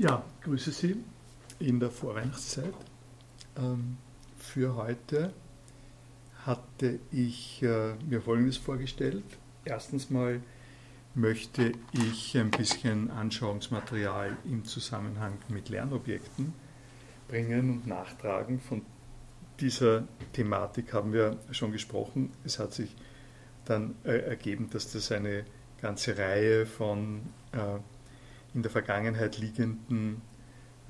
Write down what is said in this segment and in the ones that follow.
Ja, grüße Sie in der Vorweihnachtszeit. Ähm, für heute hatte ich äh, mir Folgendes vorgestellt. Erstens mal möchte ich ein bisschen Anschauungsmaterial im Zusammenhang mit Lernobjekten bringen und nachtragen. Von dieser Thematik haben wir schon gesprochen. Es hat sich dann äh, ergeben, dass das eine ganze Reihe von äh, in der Vergangenheit liegenden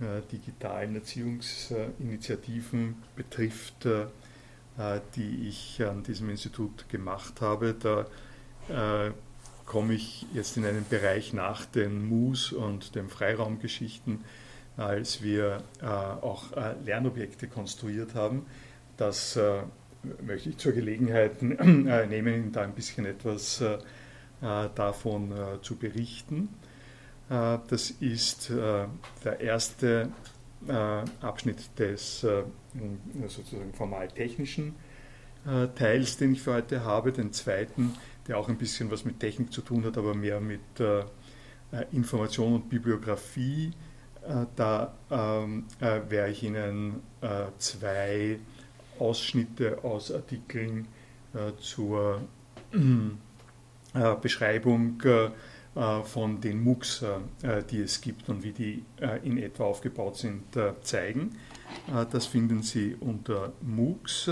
äh, digitalen Erziehungsinitiativen betrifft, äh, die ich an diesem Institut gemacht habe. Da äh, komme ich jetzt in einen Bereich nach den MOOS und den Freiraumgeschichten, als wir äh, auch äh, Lernobjekte konstruiert haben. Das äh, möchte ich zur Gelegenheit nehmen, da ein bisschen etwas davon zu berichten. Äh, das ist äh, der erste äh, Abschnitt des sozusagen formal-technischen Teils, den ich für heute habe. Den zweiten, der auch ein bisschen was mit Technik zu tun hat, aber mehr mit Information und Bibliografie. Da ähm, werde ich Ihnen zwei Ausschnitte aus Artikeln zur Beschreibung äh, von den MOOCs, äh, die es gibt und wie die äh, in etwa aufgebaut sind, zeigen. Das finden Sie unter MOOCs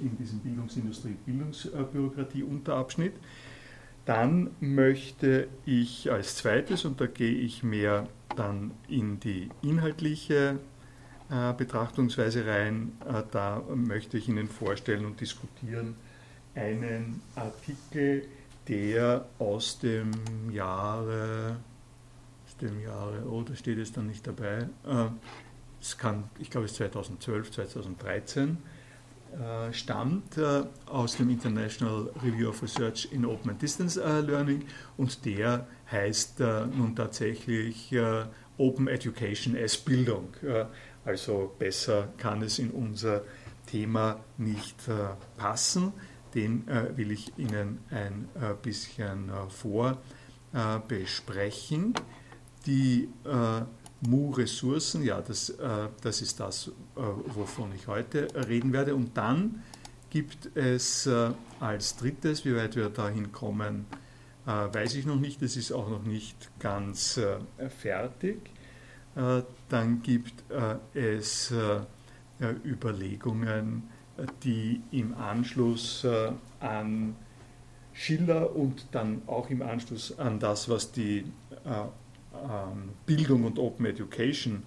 in diesem Bildungsindustrie-Bildungsbürokratie-Unterabschnitt. Dann möchte ich als zweites, und da gehe ich mehr dann in die inhaltliche Betrachtungsweise rein, da möchte ich Ihnen vorstellen und diskutieren einen Artikel, der aus dem Jahre, aus dem Jahre, oh, da steht es dann nicht dabei, äh, kann, ich glaube es ist 2012, 2013, äh, stammt äh, aus dem International Review of Research in Open and Distance Learning und der heißt nun tatsächlich Open Education as Bildung. Also besser kann es in unser Thema nicht passen den äh, will ich Ihnen ein äh, bisschen äh, vorbesprechen. Die MU-Ressourcen, ja, das, das ist das, wovon ich heute reden werde. Und dann gibt es als drittes, wie weit wir dahin kommen, weiß ich noch nicht, das ist auch noch nicht ganz fertig. Dann gibt es Überlegungen, die im Anschluss äh, an Schiller und dann auch im Anschluss an das, was die äh, ähm, Bildung und Open Education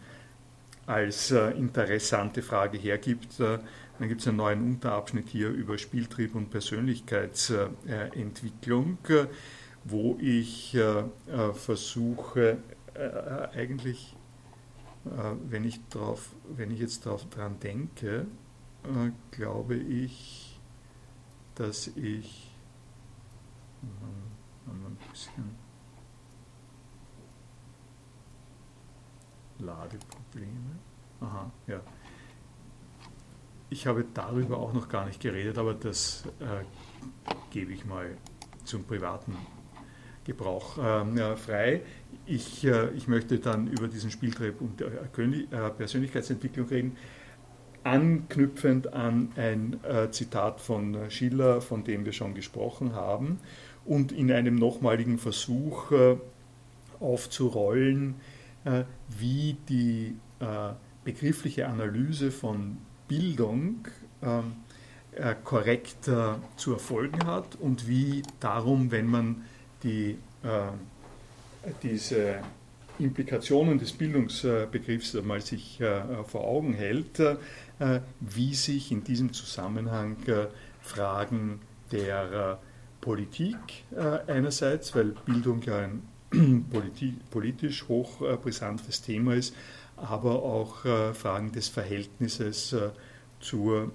als äh, interessante Frage hergibt. dann gibt es einen neuen Unterabschnitt hier über Spieltrieb und Persönlichkeitsentwicklung, wo ich versuche, eigentlich, wenn ich, drauf, wenn ich jetzt daran denke, äh, glaube ich, dass ich ein bisschen Ladeprobleme. Aha, ja. Ich habe darüber auch noch gar nicht geredet, aber das äh, gebe ich mal zum privaten Gebrauch äh, frei. Ich, äh, ich möchte dann über diesen Spieltrieb und äh, Persönlichkeitsentwicklung reden anknüpfend an ein äh, Zitat von Schiller, von dem wir schon gesprochen haben, und in einem nochmaligen Versuch äh, aufzurollen, äh, wie die begriffliche Analyse von Bildung ähm, äh, korrekt zu erfolgen hat und wie darum, wenn man die, diese Implikationen des Bildungsbegriffs einmal sich vor Augen hält, wie sich in diesem Zusammenhang äh, Fragen der äh, Politik einerseits, weil Bildung ja ein politisch hochbrisantes Thema ist, aber auch Fragen des Verhältnisses zur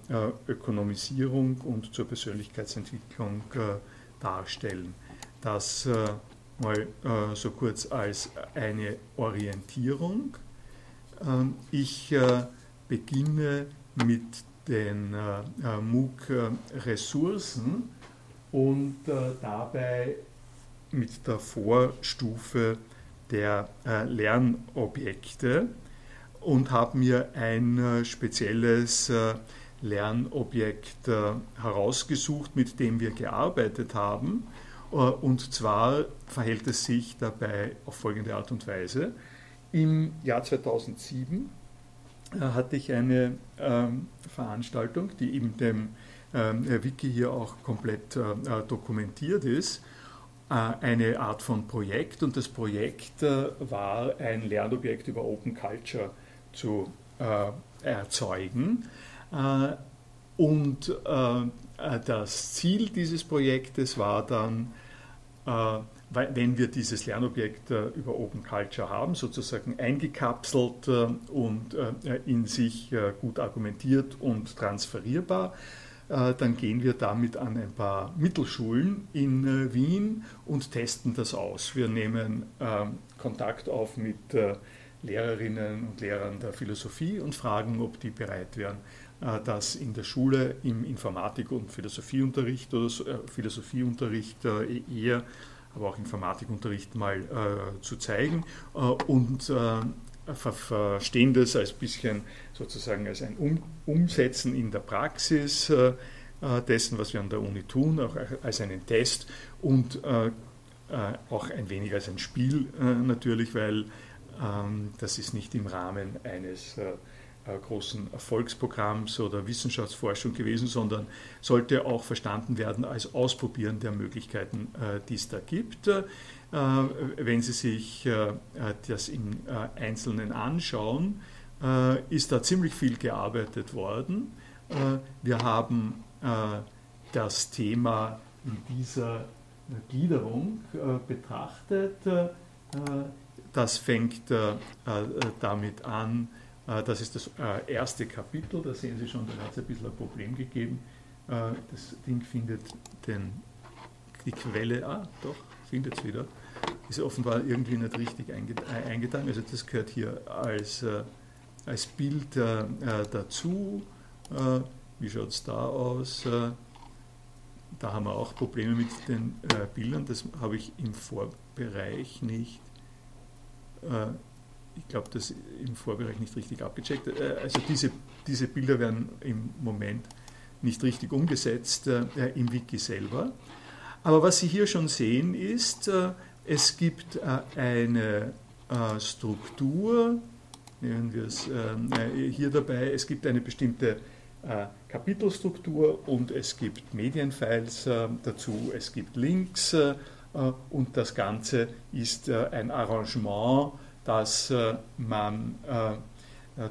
Ökonomisierung und zur Persönlichkeitsentwicklung darstellen. Das mal so kurz als eine Orientierung. Ähm, ich beginne mit den äh, äh MOOC-Ressourcen und äh, dabei mit der Vorstufe der Lernobjekte und habe mir ein spezielles Lernobjekt herausgesucht, mit dem wir gearbeitet haben. Und zwar verhält es sich dabei auf folgende Art und Weise. Im Jahr 2007 hatte ich eine ähm, Veranstaltung, die eben dem ähm, Wiki hier auch komplett äh, dokumentiert ist, äh, eine Art von Projekt und das Projekt äh, war ein Lernobjekt über Open Culture zu erzeugen. Und das Ziel dieses Projektes war dann, wenn wir dieses Lernobjekt über Open Culture haben, sozusagen eingekapselt und in sich gut argumentiert und transferierbar, äh, dann gehen wir damit an ein paar Mittelschulen in äh, Wien und testen das aus. Wir nehmen ähm, Kontakt auf mit äh, Lehrerinnen und Lehrern der Philosophie und fragen, ob die bereit wären, das in der Schule im Informatik- und Philosophieunterricht oder Philosophieunterricht eher, aber auch Informatikunterricht mal zu zeigen und verstehen das als bisschen sozusagen als ein um Umsetzen in der Praxis äh, äh, dessen, was wir an der Uni tun, auch als einen Test und äh, auch ein wenig als ein Spiel natürlich, weil ähm, das ist nicht im Rahmen eines großen Erfolgsprogramms oder Wissenschaftsforschung gewesen, sondern sollte auch verstanden werden als Ausprobieren der Möglichkeiten, die es da gibt. Äh, wenn Sie sich äh, das im äh, Einzelnen anschauen, ist da ziemlich viel gearbeitet worden. Wir haben das Thema in dieser Gliederung betrachtet. Das fängt damit an, das ist das erste Kapitel, da sehen Sie schon, da hat es ein bisschen ein Problem gegeben. Das Ding findet den, die Quelle, ah doch, findet es wieder, ist offenbar irgendwie nicht richtig äh, eingetragen. Also das gehört hier als, äh, als Bild äh, dazu. Wie schaut es da aus? Da haben wir auch Probleme mit den Bildern. Das habe ich im Vorbereich nicht. Ich glaube, das im Vorbereich nicht richtig abgecheckt. Also diese, diese Bilder werden im Moment nicht richtig umgesetzt im Wiki selber. Aber was Sie hier schon sehen ist, äh, es gibt äh, eine äh, Struktur, nehmen wir es ähm, hier dabei, es gibt eine bestimmte Kapitelstruktur und es gibt Medienfiles dazu, es gibt Links und das Ganze ist ein Arrangement, das man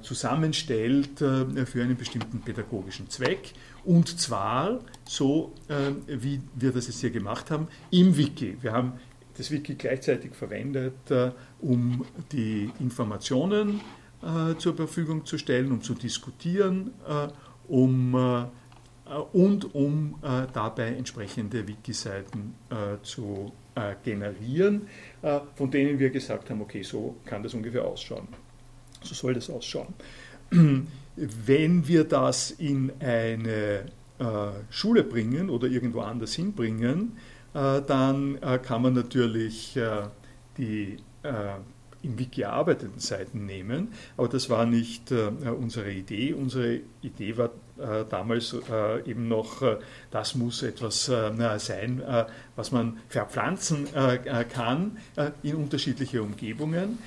zusammenstellt für einen bestimmten pädagogischen Zweck und zwar so, äh, wie wir das jetzt hier gemacht haben, im Wiki. Wir haben das Wiki gleichzeitig verwendet, äh, um die Informationen äh, zur Verfügung zu stellen, um zu diskutieren, um, und um dabei entsprechende Wiki-Seiten zu generieren, von denen wir gesagt haben, okay, so kann das ungefähr ausschauen. So soll das ausschauen. Wenn wir das in eine äh, Schule bringen oder irgendwo anders hinbringen, äh, dann äh, kann man natürlich äh, die äh, im Wiki erarbeiteten Seiten nehmen, aber das war nicht äh, unsere Idee. Unsere Idee war damals eben noch, das muss etwas sein, was man verpflanzen kann in unterschiedliche Umgebungen,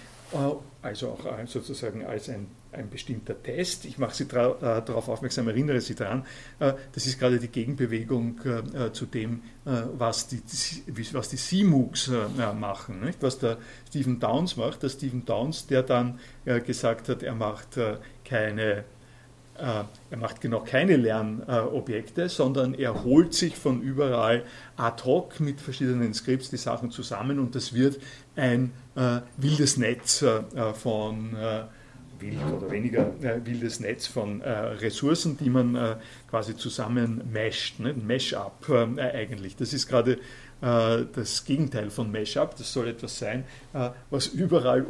also auch sozusagen als ein ein bestimmter Test. Ich mache Sie äh, darauf aufmerksam, erinnere Sie daran, äh, das ist gerade die Gegenbewegung äh, zu dem, was die, was die CMOOCs machen, nicht? was der Stephen Downs macht. Der Stephen Downs, der dann gesagt hat, er macht keine er macht genau keine Lernobjekte, sondern er holt sich von überall ad hoc mit verschiedenen Skripts die Sachen zusammen und das wird ein wildes Netz von wild oder weniger äh, wildes Netz von äh, Ressourcen, die man äh, quasi zusammen mesht, ne? Mesh-up äh, eigentlich. Das ist gerade äh, das Gegenteil von Mesh-up. Das soll etwas sein, äh, was überall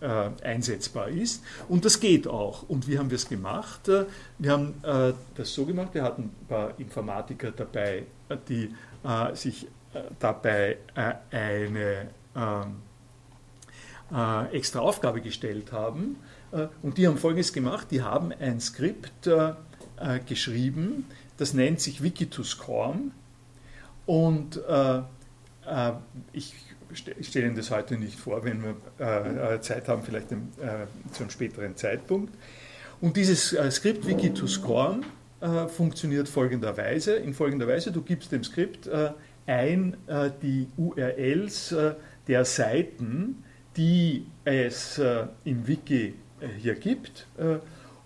ungemesht einsetzbar ist. Und das geht auch. Und wie haben wir es gemacht? Wir haben das so gemacht, wir hatten ein paar Informatiker dabei, die sich dabei eine ähm, äh, extra Aufgabe gestellt haben. Äh, und die haben Folgendes gemacht, die haben ein Skript äh, äh geschrieben, das nennt sich Wiki2Scorm. Und äh, äh, ich stelle Ihnen das heute nicht vor, wenn wir Zeit haben, vielleicht im, zu einem späteren Zeitpunkt. Und dieses Skript Wiki2Scorm funktioniert folgenderweise, in folgender Weise, du gibst dem Skript ein die URLs der Seiten, die es äh, im Wiki äh, hier gibt. Äh,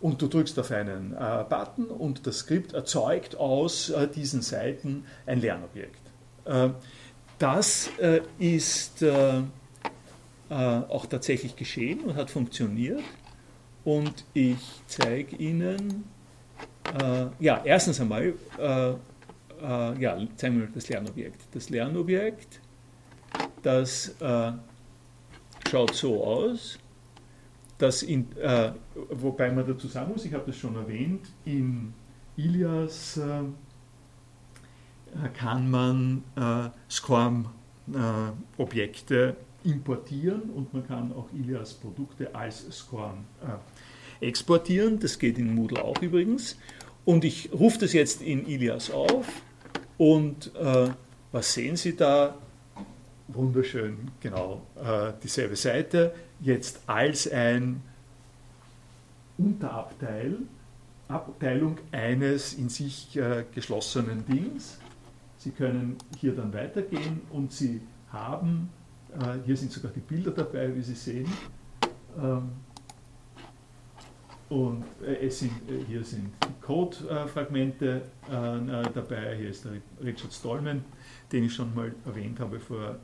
und du drückst auf einen äh, Button und das Skript erzeugt aus äh, diesen Seiten ein Lernobjekt. Äh, das ist auch tatsächlich geschehen und hat funktioniert. Und ich zeige Ihnen, ja, erstens einmal, ja, zeigen wir das Lernobjekt. Das Lernobjekt, das schaut so aus, dass in, äh, wobei man dazu sagen muss, ich habe das schon erwähnt, in Ilias äh, kann man äh, Scorm-Objekte importieren und man kann auch Ilias Produkte als Scorm äh, exportieren. Das geht in Moodle auch übrigens. Und ich rufe das jetzt in Ilias auf und äh, was sehen Sie da? wunderschön, genau, äh, dieselbe Seite, jetzt als ein Unterabteil, Abteilung eines in sich äh, geschlossenen Dings. Sie können hier dann weitergehen und Sie haben, äh, hier sind sogar die Bilder dabei, wie Sie sehen, ähm, und äh, es sind, äh, hier sind Code-Fragmente dabei. Hier ist der Richard Stallman, den ich schon mal erwähnt habe vor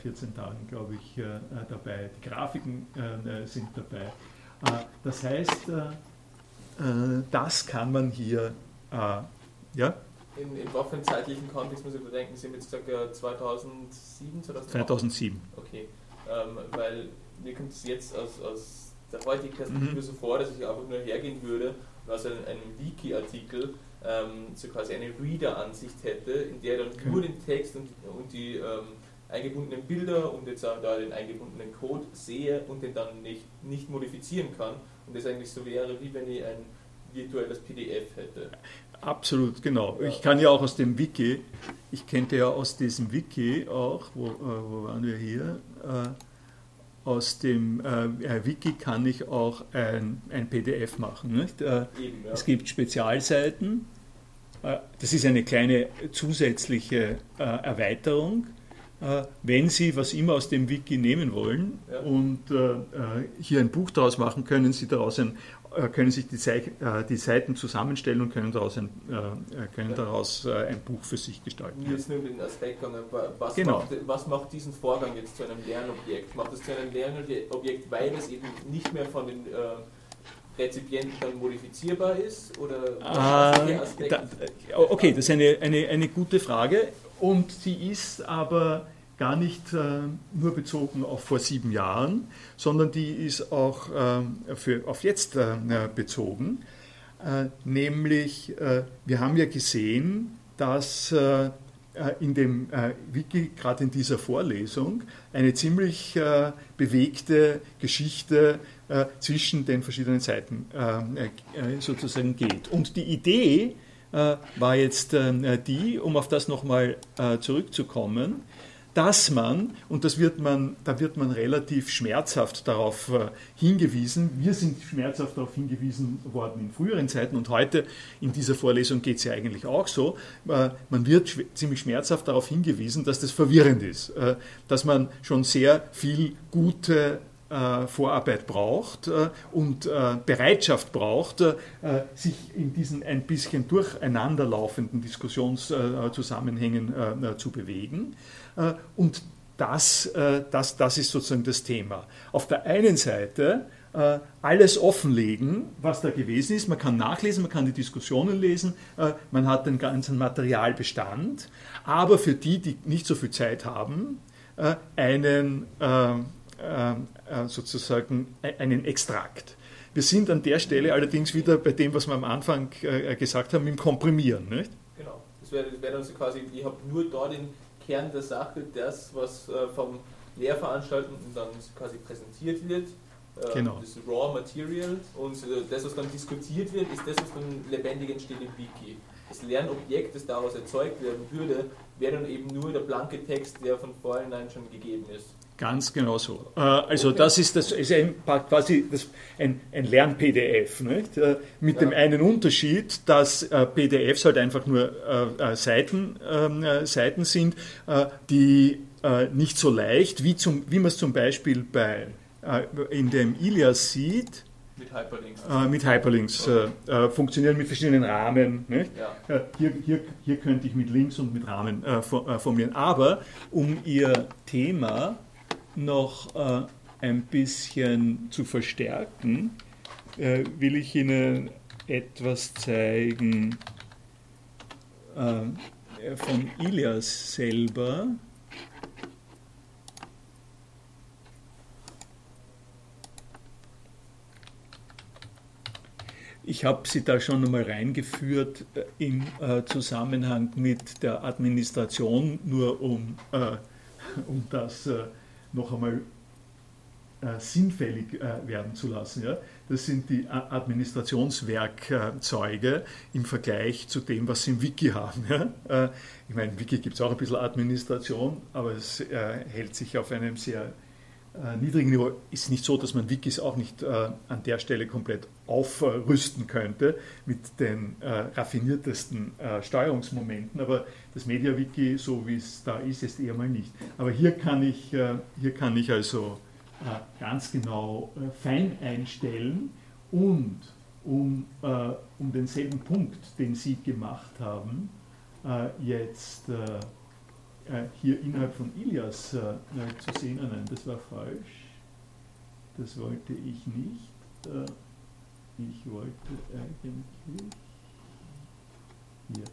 14 äh, Tagen, glaube ich, dabei. Die Grafiken sind dabei. Das heißt, das kann man hier, ja? In, Im waffenzeitlichen Kontext muss ich bedenken, Sie haben jetzt gesagt 2007, 2008? 2007. Okay, ähm, weil mir kommt es jetzt aus, aus der heutigen Perspektive mhm. so vor, dass ich einfach nur hergehen würde und aus einem, einem Wiki-Artikel ähm, so quasi eine Reader-Ansicht hätte, in der dann okay. nur den Text und, und die ähm, eingebundenen Bilder und jetzt auch da den eingebundenen Code sehe und den dann nicht, nicht modifizieren kann und das eigentlich so wäre, wie wenn ich ein virtuelles PDF hätte. Absolut, genau. Ich kann ja auch aus dem Wiki, ich kenne ja aus diesem Wiki auch, wo, äh, wo waren wir hier? Äh, aus dem äh, Wiki kann ich auch ein, ein PDF machen. Äh, Eben, ja. Es gibt Spezialseiten. Äh, das ist eine kleine zusätzliche äh, Erweiterung äh, wenn Sie was immer aus dem Wiki nehmen wollen ja. und äh, äh, hier ein Buch daraus machen, können Sie daraus ein, können sich die, die, Seiten zusammenstellen und können daraus ein, können ja. daraus ein Buch für sich gestalten. Jetzt nur den Aspekt, was, genau. macht, was macht diesen Vorgang jetzt zu einem Lernobjekt? Macht es zu einem Lernobjekt, weil es eben nicht mehr von den Rezipienten dann modifizierbar ist? Oder ah, da, okay, das ist eine, eine, eine gute Frage und sie ist aber gar nicht äh, nur bezogen auf vor sieben Jahren, sondern die ist auch äh, für, auf jetzt äh, bezogen. Äh, nämlich, äh, wir haben ja gesehen, dass äh, in dem Wiki, gerade in dieser Vorlesung, eine ziemlich bewegte Geschichte zwischen den verschiedenen Seiten sozusagen geht. Und die Idee war jetzt die, um auf das nochmal zurückzukommen, dass man, und das wird man, da wird man relativ schmerzhaft darauf äh, hingewiesen, wir sind schmerzhaft darauf hingewiesen worden in früheren Zeiten und heute in dieser Vorlesung geht es ja eigentlich auch so, äh, man wird ziemlich schmerzhaft darauf hingewiesen, dass das verwirrend ist, äh, dass man schon sehr viel gute Vorarbeit braucht und Bereitschaft braucht, sich in diesen ein bisschen durcheinanderlaufenden Diskussionszusammenhängen zu bewegen. Äh, und das, äh, das, das ist sozusagen das Thema. Auf der einen Seite äh, alles offenlegen, was da gewesen ist. Man kann nachlesen, man kann die Diskussionen lesen, man hat den ganzen Materialbestand, aber für die, die nicht so viel Zeit haben, einen sozusagen e-, einen Extrakt. Wir sind an der Stelle allerdings wieder bei dem, was wir am Anfang gesagt haben, im Komprimieren. Nicht? Genau. Das wäre wär dann so quasi, ich habe nur da den Kern der Sache, das, was äh, vom Lehrveranstaltungen dann quasi präsentiert wird. Äh, genau. Das Raw Material und äh, das, was dann diskutiert wird, ist das, was dann lebendig entsteht im Wiki. Das Lernobjekt, das daraus erzeugt werden würde, wäre dann eben nur der blanke Text, der von vornherein schon gegeben ist. Ganz genau so. Äh, also okay. das ist, das ist ein, quasi das, ein, ein Lern-PDF, mit ja. dem einen Unterschied, dass PDFs halt einfach nur Seiten, ähm, Seiten sind, die nicht so leicht, wie, zum, wie man es zum Beispiel bei äh, in dem Ilias sieht, mit Hyperlinks, äh, mit Hyperlinks okay. äh, funktionieren mit verschiedenen Rahmen. Ja. Äh, hier, hier, hier könnte ich mit Links und mit Rahmen äh, formulieren. Aber um Ihr Thema noch äh, ein bisschen zu verstärken, will ich Ihnen etwas zeigen von Ilias selber. Ich habe Sie da schon einmal reingeführt äh, im äh, Zusammenhang mit der Administration, nur um, äh, um das äh, noch einmal äh, sinnfällig äh, werden zu lassen. Ja? Das sind die Administrationswerkzeuge im Vergleich zu dem, was Sie im Wiki haben. Ja? ich meine, im Wiki gibt es auch ein bisschen Administration, aber es hält sich auf einem sehr äh, niedrigen Niveau ist nicht so, dass man Wikis auch nicht äh, an der Stelle komplett aufrüsten könnte mit den äh, raffiniertesten äh, Steuerungsmomenten, aber das MediaWiki, so wie es da ist, ist eher mal nicht. Aber hier kann ich, äh, hier kann ich also äh, ganz genau fein einstellen und um, um denselben Punkt, den Sie gemacht haben, jetzt äh, hier innerhalb von Ilias äh, zu sehen. Ah, nein, das war falsch. Das wollte ich nicht. Äh, ich wollte eigentlich hier.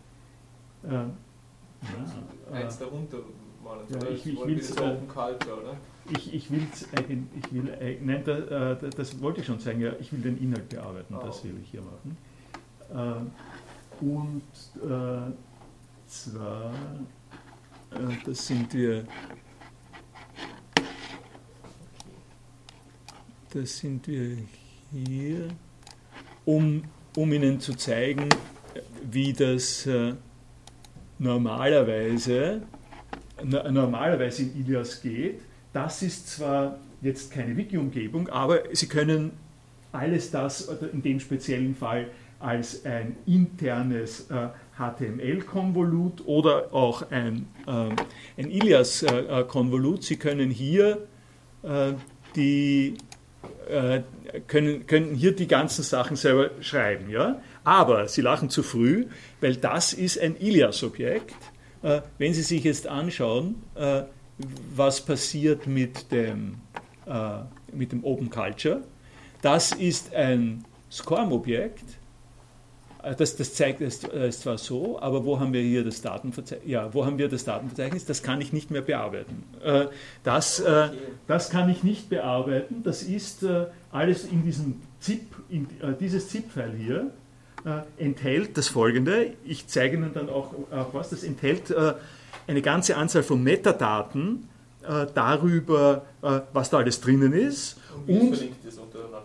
Äh, ja, Eins darunter malen. Ja, ich, ich will es Open Culture, oder? Ich, ich, will's, ich will, nein, da, äh, das wollte ich schon sagen, ja, ich will den Inhalt bearbeiten, oh. das will ich hier machen. Äh, und äh, zwar äh, das sind wir. Das sind wir hier, um, um Ihnen zu zeigen, wie das äh, normalerweise, normalerweise in Ilias geht. Das ist zwar jetzt keine Wiki-Umgebung, aber Sie können alles das in dem speziellen Fall als ein internes äh, HTML-Konvolut oder auch ein, äh, ein Ilias-Konvolut. Sie können hier äh, die äh, können, können hier die ganzen Sachen selber schreiben. Ja? Aber Sie lachen zu früh, weil das ist ein Ilias-Objekt. Äh, wenn Sie sich jetzt anschauen, äh, was passiert mit dem, mit dem Open Culture, das ist ein SCORM-Objekt das, das zeigt es äh, zwar so, aber wo haben wir hier das Datenverzeichnis? Ja, wo haben wir das Datenverzeichnis? Das kann ich nicht mehr bearbeiten. Äh, das, das kann ich nicht bearbeiten. Das ist alles in diesem ZIP, in, dieses ZIP-File hier enthält das folgende. Ich zeige Ihnen dann auch, auch was. Das enthält eine ganze Anzahl von Metadaten darüber, was da alles drinnen ist. Und, und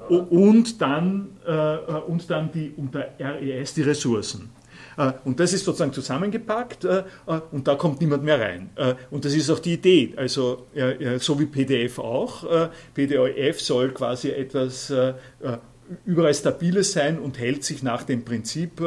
und dann, äh, und dann die, unter RES die Ressourcen. Äh, und das ist sozusagen zusammengepackt äh, äh, und da kommt niemand mehr rein. Und das ist auch die Idee. Also so wie PDF auch. PDF soll quasi etwas überall stabiles sein und hält sich nach dem Prinzip,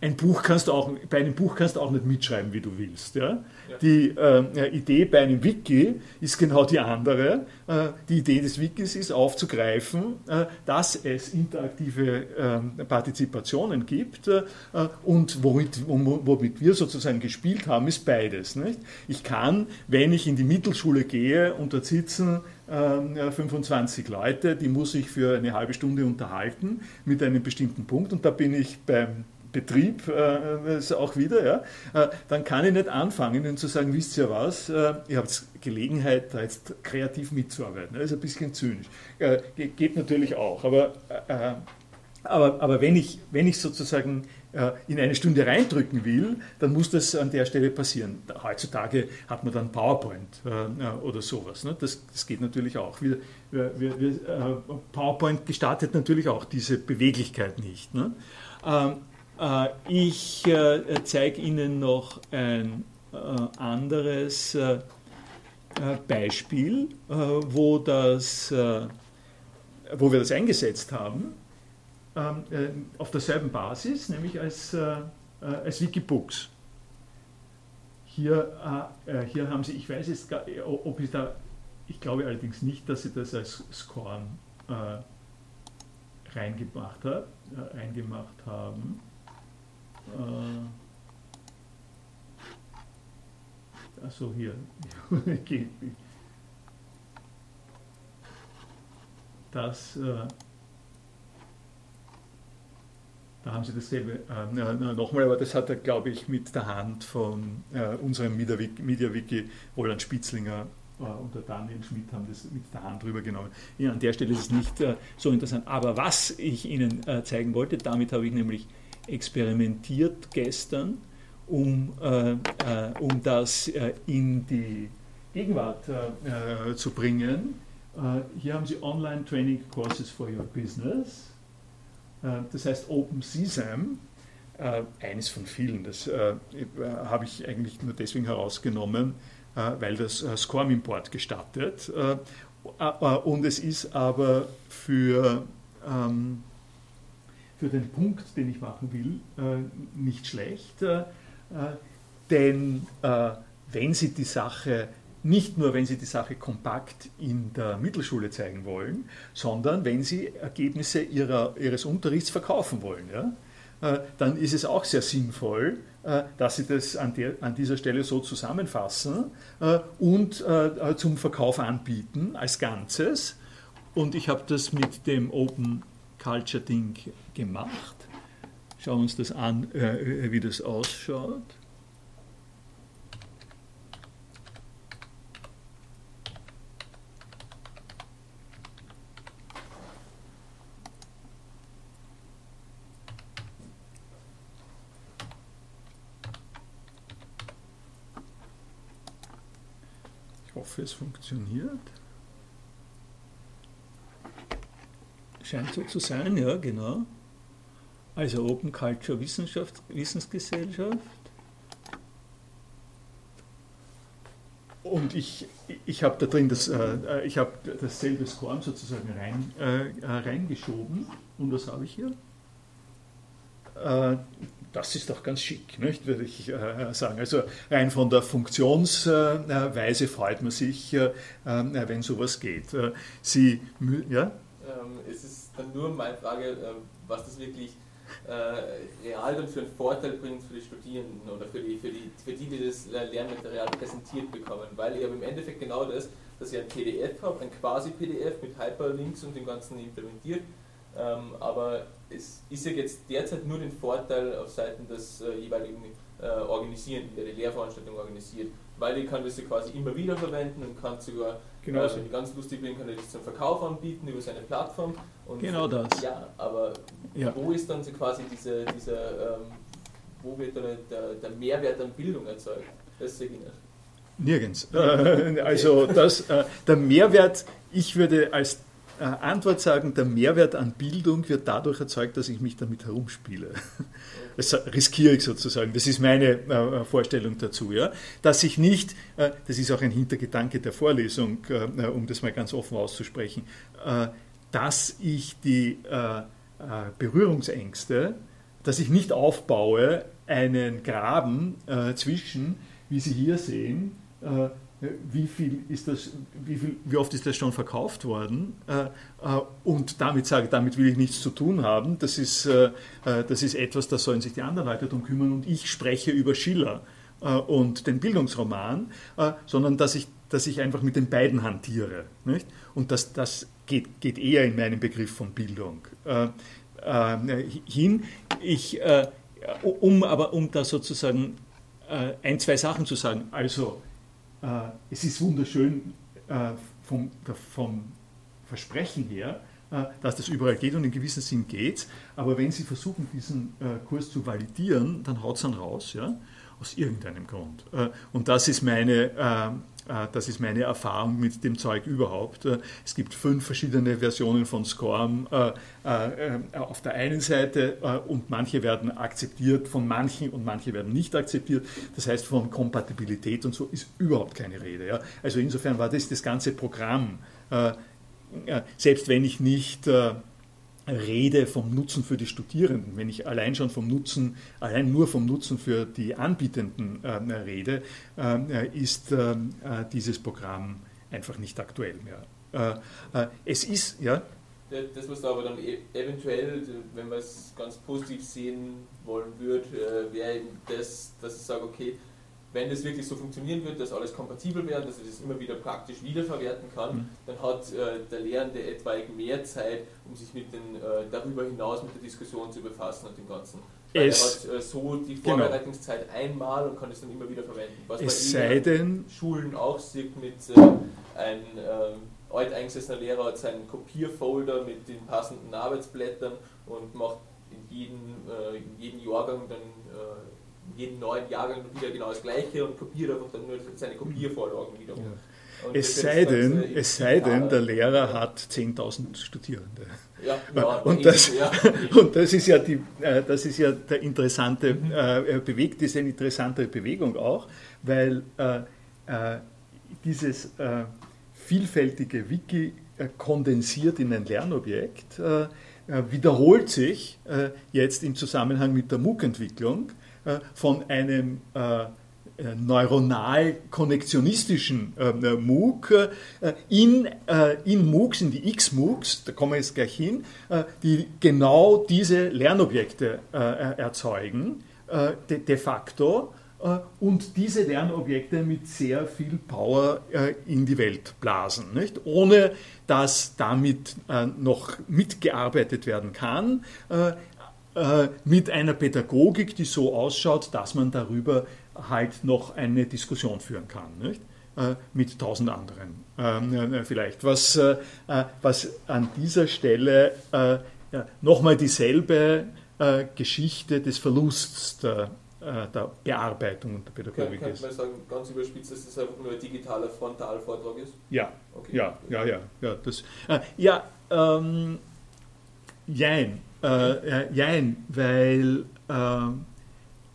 ein Buch kannst du auch, bei einem Buch kannst du auch nicht mitschreiben, wie du willst. Ja? Die äh, Idee bei einem Wiki ist genau die andere. Äh, die Idee des Wikis ist aufzugreifen, äh, dass es interaktive ähm, Partizipationen gibt äh, und womit, womit, wir sozusagen gespielt haben, ist beides. Nicht? Ich kann, wenn ich in die Mittelschule gehe und dort sitzen 25 ähm, Leute, die muss ich für eine halbe Stunde unterhalten mit einem bestimmten Punkt und da bin ich beim Betrieb äh, auch wieder, ja, äh, dann kann ich nicht anfangen und zu sagen, wisst ihr was, äh, ihr habt Gelegenheit, da jetzt kreativ mitzuarbeiten. Das ist ein bisschen zynisch. Äh, geht natürlich auch, aber äh, aber, aber wenn, ich, wenn ich sozusagen äh, in eine Stunde reindrücken will, dann muss das an der Stelle passieren. Heutzutage hat man dann PowerPoint äh, oder sowas. Ne? Das, das geht natürlich auch. Wir, wir, wir, äh, PowerPoint gestartet natürlich auch diese Beweglichkeit nicht. Ne? Ähm, äh, ich äh, zeige Ihnen noch ein äh, anderes Beispiel, wo, das, wo wir das eingesetzt haben äh, auf derselben Basis, nämlich als, äh, äh, als Wikibooks. Hier, äh, hier haben Sie, ich weiß jetzt, gar, ob ich da, ich glaube allerdings nicht, dass Sie das als Scorn äh, reingemacht, hat, äh, reingemacht haben. also hier, das da haben Sie dasselbe äh, nochmal, aber das hat er, glaube ich, mit der Hand von äh, unserem MediaWiki, Roland Spitzlinger äh, und der Daniel Schmidt haben das mit der Hand rübergenommen. Ja, an der Stelle ist es nicht äh, so interessant. Aber was ich Ihnen äh, zeigen wollte, damit habe ich nämlich experimentiert gestern, um, äh, um das in die Gegenwart zu bringen. hier haben Sie Online Training Courses for Your Business. Äh, das heißt Open SESAM, äh, eines von vielen, das äh, habe ich eigentlich nur deswegen herausgenommen, weil das Scorm-Import gestattet. Und es ist aber für, ähm, für den Punkt, den ich machen will, nicht schlecht, denn wenn Sie die Sache nicht nur, wenn Sie die Sache kompakt in der Mittelschule zeigen wollen, sondern wenn Sie Ergebnisse ihrer, Ihres Unterrichts verkaufen wollen. Ja? Äh, dann ist es auch sehr sinnvoll, äh, dass Sie das an, der, an dieser Stelle so zusammenfassen äh, und zum Verkauf anbieten als Ganzes. Und ich habe das mit dem Open Culture Ding gemacht. Schauen wir uns das an, wie das ausschaut. Hoffe, es funktioniert. Scheint so zu sein, ja, genau. Also Open Culture Wissenschaft, Wissensgesellschaft. Und ich, ich habe da drin das, äh, ich habe dasselbe Scorn sozusagen rein, äh, reingeschoben. Und was habe ich hier? Äh, das ist doch ganz schick, nicht, würde ich äh, sagen. Also rein von der Funktionsweise freut man sich, äh, wenn sowas geht. Sie, ja? Ähm, es ist dann nur meine Frage, was das wirklich real dann für einen Vorteil bringt für die Studierenden oder für die, für die, für die, die das Lernmaterial präsentiert bekommen. Weil ich habe im Endeffekt genau das, dass ich ein PDF habe, ein Quasi-PDF mit Hyperlinks und dem Ganzen implementiert ähm, aber es ist ja jetzt derzeit nur den Vorteil auf Seiten des äh, jeweiligen äh, Organisierenden, der die Lehrveranstaltung organisiert, weil ich kann das ja quasi immer wieder verwenden und kann sogar, genau äh, wenn ich ganz lustig bin, kann ich das zum Verkauf anbieten über seine Plattform. Und genau das. Ja, aber ja. wo ist dann so quasi diese, diese ähm, wo wird dann der, der Mehrwert an Bildung erzeugt? Das sehe ich nicht. Nirgends. also das, äh, der Mehrwert, ich würde als Antwort sagen, der Mehrwert an Bildung wird dadurch erzeugt, dass ich mich damit herumspiele. Das riskiere ich sozusagen. Das ist meine äh, Vorstellung dazu. Ja? Dass ich nicht, äh, das ist auch ein Hintergedanke der Vorlesung, äh, um das mal ganz offen auszusprechen, äh, dass ich die äh, Berührungsängste, dass ich nicht aufbaue einen Graben zwischen, wie Sie hier sehen, wie viel ist das, wie, viel, wie oft ist das schon verkauft worden äh, äh, und damit sage, damit will ich nichts zu tun haben. Das ist, äh, äh das ist etwas, da sollen sich die anderen Leute darum kümmern und ich spreche über Schiller äh, und den Bildungsroman, äh, sondern dass ich, dass ich einfach mit den beiden hantiere. Nicht? Und das, das geht, geht eher in meinen Begriff von Bildung hin. Ich, um aber um da sozusagen ein, zwei Sachen zu sagen. Also äh, es ist wunderschön äh, vom, vom Versprechen her, dass das überall geht und in gewissem Sinn geht Aber wenn Sie versuchen, diesen Kurs zu validieren, dann haut es dann raus, ja, aus irgendeinem Grund. Und das ist meine äh, das ist meine Erfahrung mit dem Zeug überhaupt. Äh, es gibt fünf verschiedene Versionen von SCORM äh, auf der einen Seite und manche werden akzeptiert von manchen und manche werden nicht akzeptiert. Das heißt, von Kompatibilität und so ist überhaupt keine Rede. Also insofern war das das ganze Programm. Selbst wenn ich nicht rede vom Nutzen für die Studierenden, wenn ich allein schon vom Nutzen, allein nur vom Nutzen für die Anbietenden äh, rede, äh, ist äh, dieses Programm einfach nicht aktuell mehr. Äh, äh, es ist, ja. Das, was da aber dann e-, eventuell, wenn man es ganz positiv sehen wollen würde, äh, wäre eben das, dass ich sage, okay, wenn das wirklich so funktionieren wird, dass alles kompatibel wird, dass er das immer wieder praktisch wiederverwerten kann, mhm. dann hat äh, der Lehrende etwaig mehr Zeit, um sich mit den, äh, darüber hinaus mit der Diskussion zu befassen und dem Ganzen. Weil es, er hat äh, so die genau. Vorbereitungszeit genau. einmal und kann es dann immer wieder verwenden. Was es bei denn, Schulen auch sieht mit äh, einem ähm, alteingesessener Lehrer hat seinen Kopierfolder mit den passenden Arbeitsblättern und macht in jedem, äh, in jedem Jahrgang dann äh, jeden neuen Jahrgang wieder genau das Gleiche und kopiert einfach dann nur seine Kopiervorlagen wieder. Ja. Es sei, denn, es sei denn, der Lehrer hat 10.000 Studierende. Ja, ja, und, das, ja. und das ist ja, die, äh, das ist ja der interessante mhm. äh, Beweg, das ist eine interessante Bewegung auch, weil äh, äh, dieses vielfältige Wiki kondensiert in ein Lernobjekt wiederholt sich jetzt im Zusammenhang mit der MOOC-Entwicklung von einem äh, äh, neuronal-konnektionistischen äh, MOOC äh, in, äh, in MOOCs, in die X-MOOCs, da kommen wir jetzt gleich hin, die genau diese Lernobjekte erzeugen, de, facto, und diese Lernobjekte mit sehr viel Power in die Welt blasen, nicht? ohne dass damit noch mitgearbeitet werden kann äh, mit einer Pädagogik, die so ausschaut, dass man darüber halt noch eine Diskussion führen kann. Nicht? Äh, mit tausend anderen ähm, vielleicht. Was, äh, was an dieser Stelle nochmal dieselbe Geschichte des Verlusts der, der Bearbeitung und der Pädagogik kann, ist. Kann man sagen, ganz überspitzt, dass das einfach nur ein digitaler Frontalvortrag ist? Ja, okay. ja, ja, ja. Ja, das, ja ähm, jein. Äh, äh, jein, weil äh,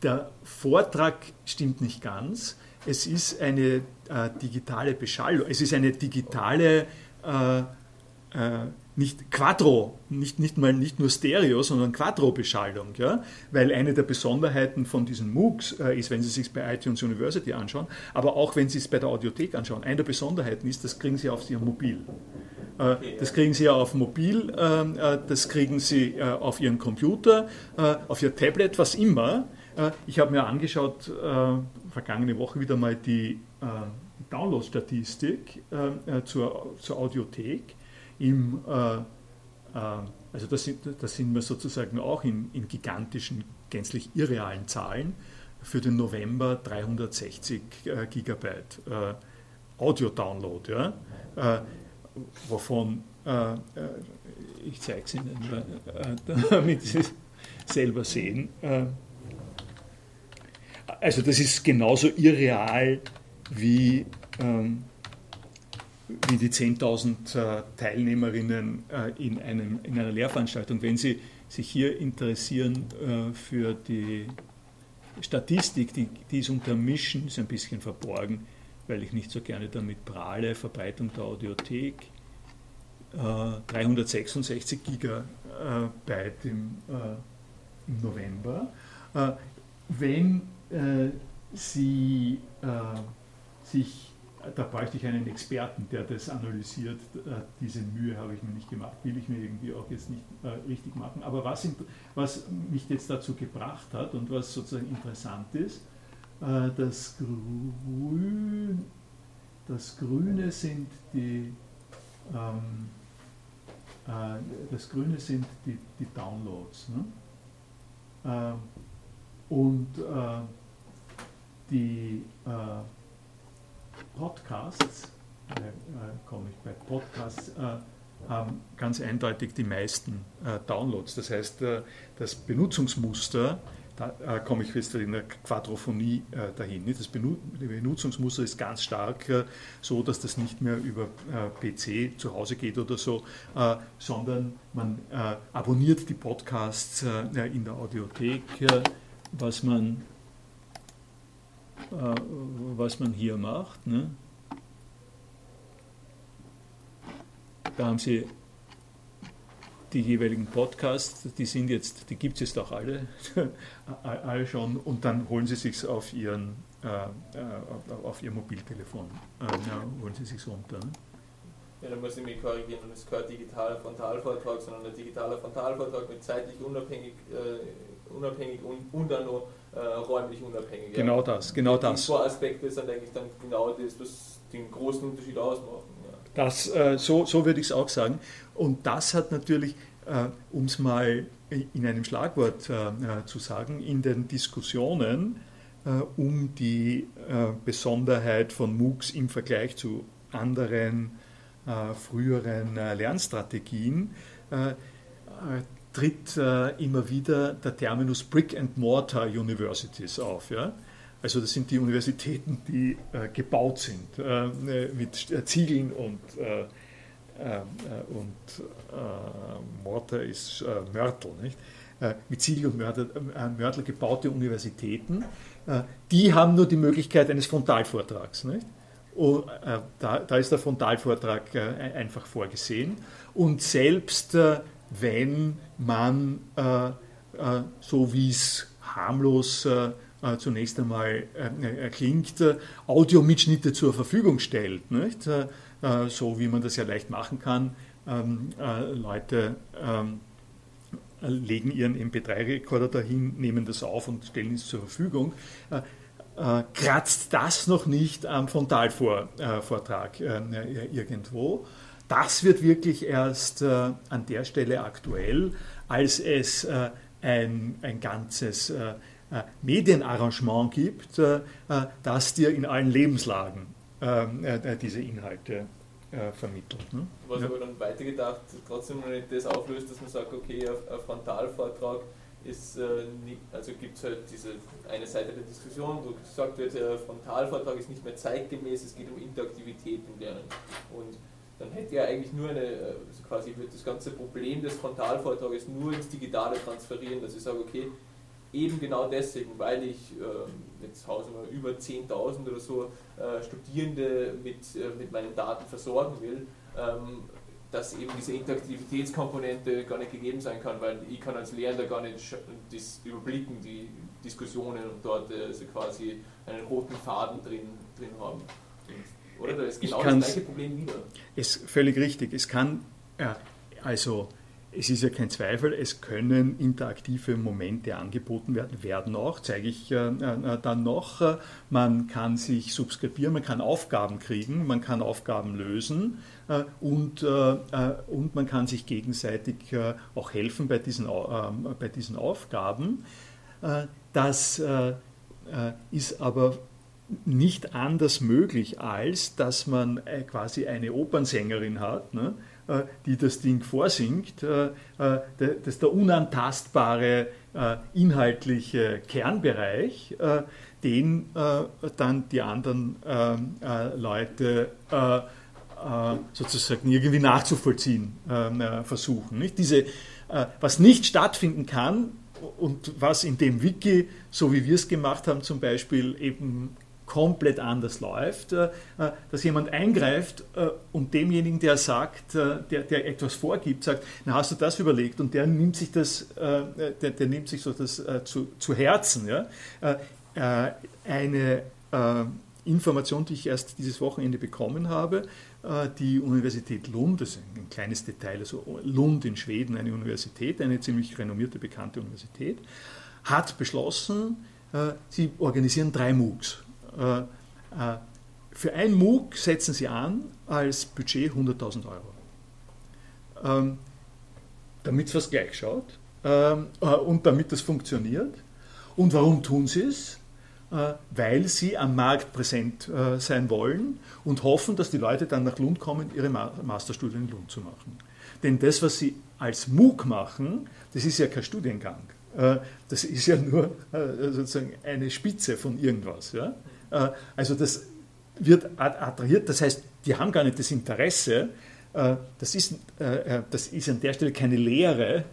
der Vortrag stimmt nicht ganz. Es ist eine äh, digitale Beschallung, es ist eine digitale, äh, äh, nicht Quattro, nicht, nicht, mal, nicht nur Stereo, sondern Quattro-Beschallung. Ja? Weil eine der Besonderheiten von diesen MOOCs ist, wenn Sie sich bei iTunes University anschauen, aber auch wenn Sie es bei der Audiothek anschauen, eine der Besonderheiten ist, das kriegen Sie auf Ihrem Mobil. Äh, das kriegen Sie ja auf Mobil, ähm, äh, das kriegen Sie äh, auf Ihren Computer, auf Ihr Tablet, was immer. Ich habe mir angeschaut, vergangene Woche wieder mal die Download-Statistik zur, Audiothek. Im, also das sind, das sind wir sozusagen auch in, in gigantischen, gänzlich irrealen Zahlen. Für den November 360 Gigabyte Audio-Download. Ja? Wovon äh, äh, ich zeige es Ihnen, äh, damit Sie es selber sehen. Äh, also das ist genauso irreal wie, ähm, wie die 10.000 äh, Teilnehmerinnen äh, in, einem, in einer Lehrveranstaltung. Wenn Sie sich hier interessieren für die Statistik, die, die ist unter Mission, ist ein bisschen verborgen, weil ich nicht so gerne damit prahle, Verbreitung der Audiothek, äh, 366 Gigabyte im, äh, im November. Äh, wenn äh, Sie äh, sich, da bräuchte ich einen Experten, der das analysiert, äh, diese Mühe habe ich mir nicht gemacht, will ich mir irgendwie auch jetzt nicht richtig machen. Aber was, was mich jetzt dazu gebracht hat und was sozusagen interessant ist, äh, das, Grün, das Grüne sind die ähm, äh, das Grüne sind die, die Downloads. Ne? Äh, und äh, die äh, Podcasts, äh, komme ich bei Podcasts, haben ganz eindeutig die meisten äh, Downloads. Das heißt, äh, das Benutzungsmuster, da äh, komme ich jetzt in der Quadrophonie äh, dahin. Das Benutzungsmuster ist ganz stark äh, so, dass das nicht mehr über äh, PC zu Hause geht oder so, sondern man abonniert die Podcasts in der Audiothek, was man was man hier macht. Ne? Da haben Sie die jeweiligen Podcasts, die sind jetzt, die gibt es jetzt auch alle, alle schon, und dann holen Sie sich auf Ihren äh, äh, auf Ihr Mobiltelefon, äh, ja, holen Sie sich runter. Ne? Ja, dann muss ich mich korrigieren, das ist kein digitaler Frontalvortrag, sondern ein digitaler Frontalvortrag mit zeitlich unabhängig, äh, unabhängig und, und dann noch äh, räumlich unabhängig. Genau ja. das, genau das. Die zwei Aspekte sind eigentlich dann genau das, was den großen Unterschied ausmachen. Das, äh, so, so würde ich es auch sagen. Und das hat natürlich, äh, um es mal in einem Schlagwort äh, äh zu sagen, in den Diskussionen äh, um die äh, Besonderheit von MOOCs im Vergleich zu anderen früheren Lernstrategien, tritt immer wieder der Terminus Brick and Mortar Universities auf. Ja? Also das sind die Universitäten, die äh, gebaut sind äh, mit äh, Ziegeln und, äh, äh, und äh, Mortar ist Mörtel, nicht? mit Ziegel und Mörtel, Mörtel gebaute Universitäten. die haben nur die Möglichkeit eines Frontalvortrags. Nicht? Und, da, da, ist der Frontalvortrag einfach vorgesehen. Und selbst wenn man, so wie es harmlos äh, zunächst einmal äh, klingt, äh, Audiomitschnitte zur Verfügung stellt. Nicht? Äh, äh, so wie man das ja leicht machen kann. Ähm, äh, Leute ähm, legen ihren MP3-Rekorder dahin, nehmen das auf und stellen es zur Verfügung. kratzt das noch nicht am Frontalvortrag irgendwo? Das wird wirklich erst an der Stelle aktuell, als es ein, ein ganzes äh, Medienarrangement gibt, äh, äh, das dir in allen Lebenslagen diese Inhalte vermittelt. Ne? Was ja. aber dann weitergedacht trotzdem noch nicht das auflöst, dass man sagt, okay, ein Frontalvortrag ist, also gibt es halt diese eine Seite der Diskussion, wo gesagt wird, der Frontalvortrag ist nicht mehr zeitgemäß, es geht um Interaktivität im Lernen. Und dann hätte er eigentlich nur eine, also quasi wird das ganze Problem des Frontalvortrages nur ins Digitale transferieren, dass ich sage, okay, eben genau deswegen, weil ich äh, jetzt hausen wir über 10.000 oder so äh, Studierende mit, äh, mit meinen Daten versorgen will, ähm, dass eben diese Interaktivitätskomponente gar nicht gegeben sein kann, weil ich kann als Lehrender gar nicht das überblicken, die Diskussionen und dort also quasi einen roten Faden drin, drin haben. Oder da ist genau das gleiche Problem wieder. Ist völlig richtig. Es kann, ja, also es ist ja kein Zweifel, es können interaktive Momente angeboten werden, werden auch, zeige ich äh, äh, dann noch. Man kann sich subskribieren, man kann Aufgaben kriegen, man kann Aufgaben lösen äh, und, und man kann sich gegenseitig auch helfen bei diesen, bei diesen Aufgaben. das ist aber nicht anders möglich, als dass man quasi eine Opernsängerin hat. Ne? Äh, die das Ding vorsingt, äh, äh, das ist der unantastbare inhaltliche Kernbereich, den dann die anderen Leute sozusagen irgendwie nachzuvollziehen versuchen. Diese, was nicht stattfinden kann, und was in dem Wiki, so wie wir es gemacht haben, zum Beispiel eben komplett anders läuft, äh, äh, dass jemand eingreift äh, und demjenigen, der sagt, der, der etwas vorgibt, sagt, na hast du das überlegt und der nimmt sich das, der, der nimmt sich so das zu, zu Herzen. Ja? Eine Information, die ich erst dieses Wochenende bekommen habe, die Universität Lund, das ist ein kleines Detail, also Lund in Schweden, eine Universität, eine ziemlich renommierte, bekannte Universität, hat beschlossen, sie organisieren drei MOOCs. Äh, äh, für ein MOOC setzen Sie an als Budget 100.000 Euro. Ähm, damit es was gleich schaut ähm, äh, und damit das funktioniert. Und warum tun Sie es? weil sie am Markt präsent sein wollen und hoffen, dass die Leute dann nach Lund kommen, ihre Masterstudien in Lund zu machen. Denn das, was sie als MOOC machen, das ist ja kein Studiengang. Das ist ja nur sozusagen eine Spitze von irgendwas. Also das wird attrahiert, das heißt, die haben gar nicht das Interesse, das ist, das ist an der Stelle keine Lehre,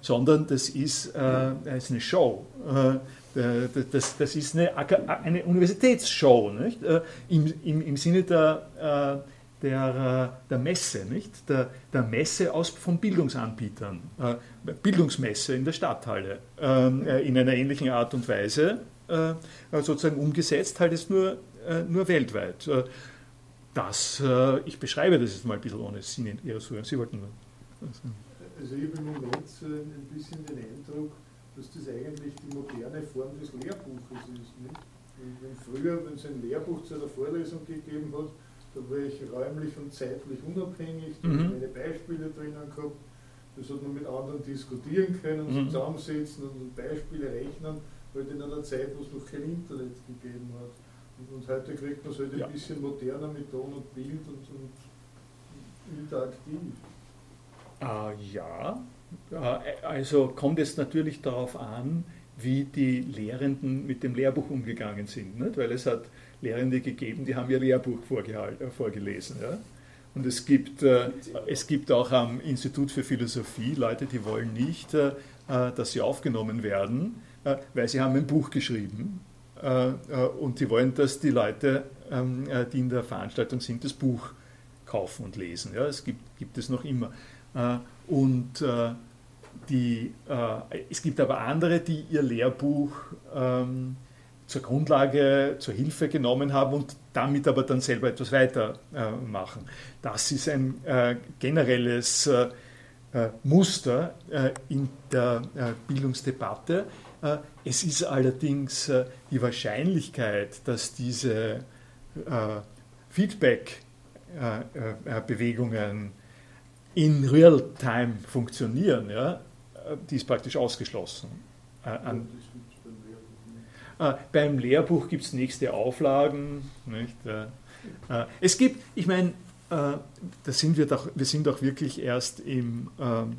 sondern das ist, eine Show. Äh, das, das ist eine, eine Universitätsshow, nicht? Äh, Im, im, im Sinne der, äh, der, der Messe, nicht? Der, der Messe aus, von Bildungsanbietern, Bildungsmesse in der Stadthalle, ähm, in einer ähnlichen Art und Weise, sozusagen umgesetzt, halt jetzt nur, nur weltweit. Das, ich beschreibe das jetzt mal ein bisschen ohne Sinn in Ihrer Suche. Sie wollten. Also ich habe im Moment ein bisschen den Eindruck, dass das eigentlich die moderne Form des Lehrbuches ist. Nicht? Wenn früher, wenn es ein Lehrbuch zu einer Vorlesung gegeben hat, da war ich räumlich und zeitlich unabhängig, da mhm. habe meine Beispiele drinnen gehabt, das hat man mit anderen diskutieren können, mhm. zusammensetzen und Beispiele rechnen, halt in einer Zeit, wo es noch kein Internet gegeben hat. Und, und heute kriegt man es halt ja. ein bisschen moderner mit Ton und Bild und, und interaktiv. Uh, ja, äh, also kommt es natürlich darauf an, wie die Lehrenden mit dem Lehrbuch umgegangen sind. Nicht? Weil es hat Lehrende gegeben, die haben ihr Lehrbuch äh, vorgelesen. Ja? Und es gibt, äh, es gibt auch am Institut für Philosophie Leute, die wollen nicht, äh, äh dass sie aufgenommen werden, weil sie haben ein Buch geschrieben und die wollen, dass die Leute, ähm, die in der Veranstaltung sind, das Buch kaufen und lesen. Ja? Es gibt, gibt es noch immer. und die, äh, es gibt aber andere, die ihr Lehrbuch ähm, zur Grundlage, zur Hilfe genommen haben und damit aber dann selber etwas weitermachen. Äh, das ist ein äh, generelles äh, äh, Muster äh, in der Bildungsdebatte. Es ist allerdings die Wahrscheinlichkeit, dass diese Feedback-Bewegungen in Real-Time funktionieren, ja, die ist praktisch ausgeschlossen. Äh, an, äh, beim Lehrbuch gibt es nächste Auflagen. Äh, äh es gibt, ich meine, äh, da sind wir doch, wir sind doch wirklich erst im, ähm,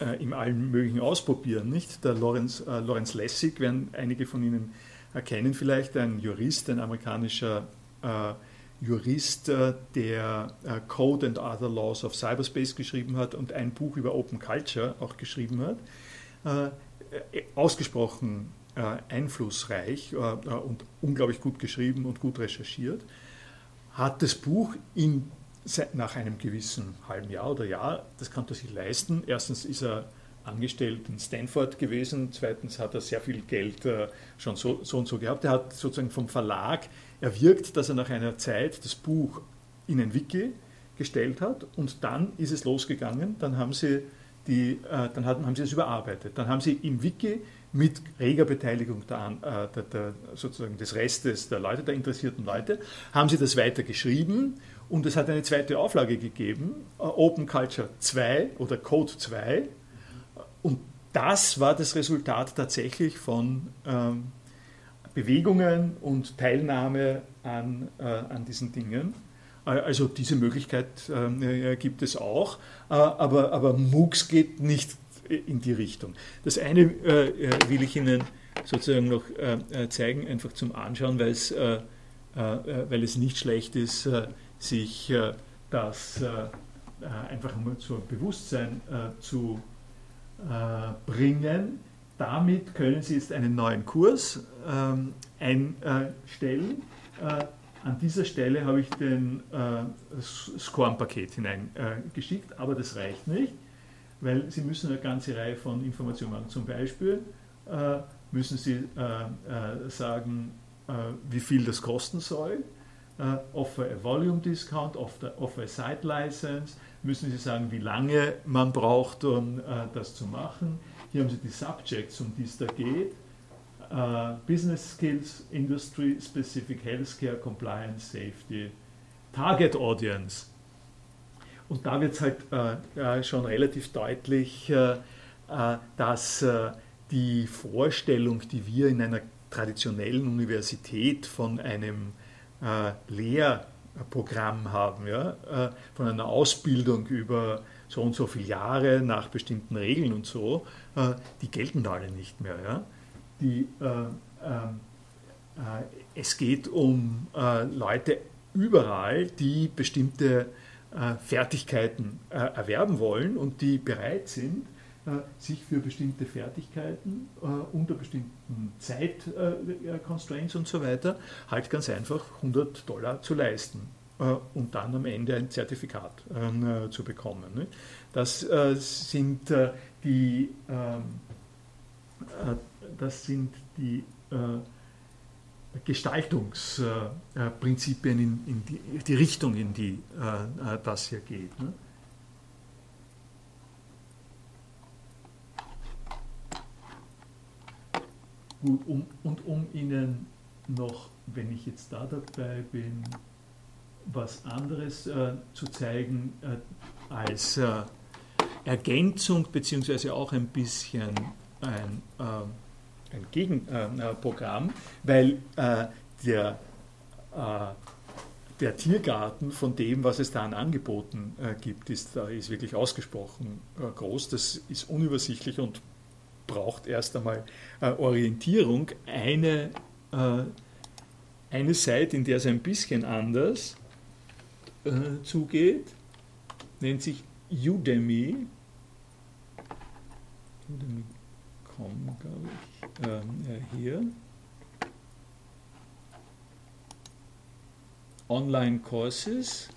äh, im allen möglichen Ausprobieren. Nicht? Der Lorenz, Lorenz Lessig, werden einige von Ihnen erkennen vielleicht, ein Jurist, ein amerikanischer Jurist, der äh, Code and Other Laws of Cyberspace geschrieben hat und ein Buch über Open Culture auch geschrieben hat. Äh, ausgesprochen äh, einflussreich und unglaublich gut geschrieben und gut recherchiert, hat das Buch in, nach einem gewissen halben Jahr oder Jahr, das konnte er sich leisten. Erstens ist er angestellt in Stanford gewesen, zweitens hat er sehr viel Geld schon so, so und so gehabt. Er hat sozusagen vom Verlag erwirkt, dass er nach einer Zeit das Buch in ein Wiki gestellt hat und dann ist es losgegangen, dann haben sie, die, äh, dann haben sie es überarbeitet. Dann haben sie im Wiki mit reger Beteiligung der, äh, der, der, sozusagen des Restes der Leute, der interessierten Leute, haben sie das weiter geschrieben und es hat eine zweite Auflage gegeben, äh, Open Culture 2 oder Code 2 und das war das Resultat tatsächlich von ähm, Bewegungen und Teilnahme an, äh, an diesen Dingen. Äh, also diese Möglichkeit äh, gibt es auch, äh, aber, aber MOOCs geht nicht in die Richtung. Das eine äh, äh, will ich Ihnen sozusagen noch zeigen, einfach zum Anschauen, weil es, weil es nicht schlecht ist, sich das einfach mal zum Bewusstsein zu bringen damit können Sie jetzt einen neuen Kurs ähm, einstellen. Äh, an dieser Stelle habe ich den äh, Scorn-Paket hineingeschickt, äh, aber das reicht nicht, weil Sie müssen eine ganze Reihe von Informationen machen. Zum Beispiel äh, müssen Sie äh, äh, sagen, wie viel das kosten soll. Offer a Volume Discount, offer, offer a Site License, müssen Sie sagen, wie lange man braucht, um das zu machen hier haben Sie die Subjects, um die es da geht. Uh, Business Skills, Industry Specific Healthcare, Compliance, Safety, Target Audience. Und da wird es halt schon relativ deutlich, dass die Vorstellung, die wir in einer traditionellen Universität von einem Lehrprogramm haben, ja, äh, von einer Ausbildung über so und so viele Jahre nach bestimmten Regeln und so, äh, die gelten alle nicht mehr. Ja. Die, äh, ähm, äh, es geht um äh, Leute überall, die bestimmte Fertigkeiten erwerben wollen und die bereit sind, sich für bestimmte Fertigkeiten unter bestimmten Zeit-Constraints und so weiter halt ganz einfach 100 Dollar zu leisten und dann am Ende ein Zertifikat zu bekommen. Das sind die ähm, das sind die Gestaltungsprinzipien in, in die, die, Richtung, in die äh, das hier geht. Ne? Gut, um, und um Ihnen noch, wenn ich jetzt da dabei bin, was anderes äh, zu zeigen äh, als äh, Ergänzung, beziehungsweise auch ein bisschen ein ähm, ein Gegenprogramm, weil äh, der, äh, der Tiergarten von dem, was es da an Angeboten äh, gibt, ist, ist wirklich ausgesprochen groß. Das ist unübersichtlich und braucht erst einmal Orientierung. Eine, eine Seite, in der es ein bisschen anders zugeht, nennt sich Udemy. Udemy.com, glaube ich ähm, äh, hier. Online Courses.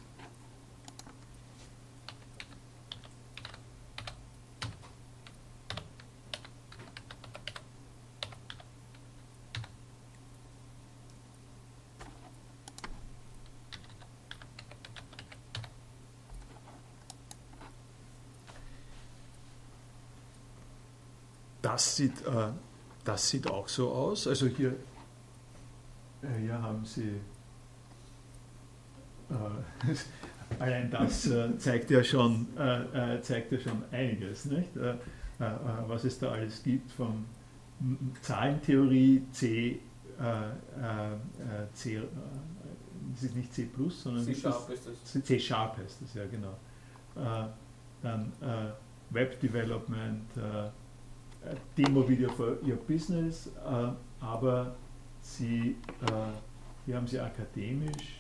Das sieht äh, das sieht auch so aus. Also hier, äh, hier haben Sie, äh, allein das zeigt, ja schon, zeigt ja schon einiges, nicht? Was es da alles gibt, von Zahlentheorie, C, C das ist nicht C+, sondern C-Sharp ist das. C-Sharp heißt das, ja genau. dann Web Development, Demo-Video für ihr Business, äh, aber sie, äh, hier haben sie akademisch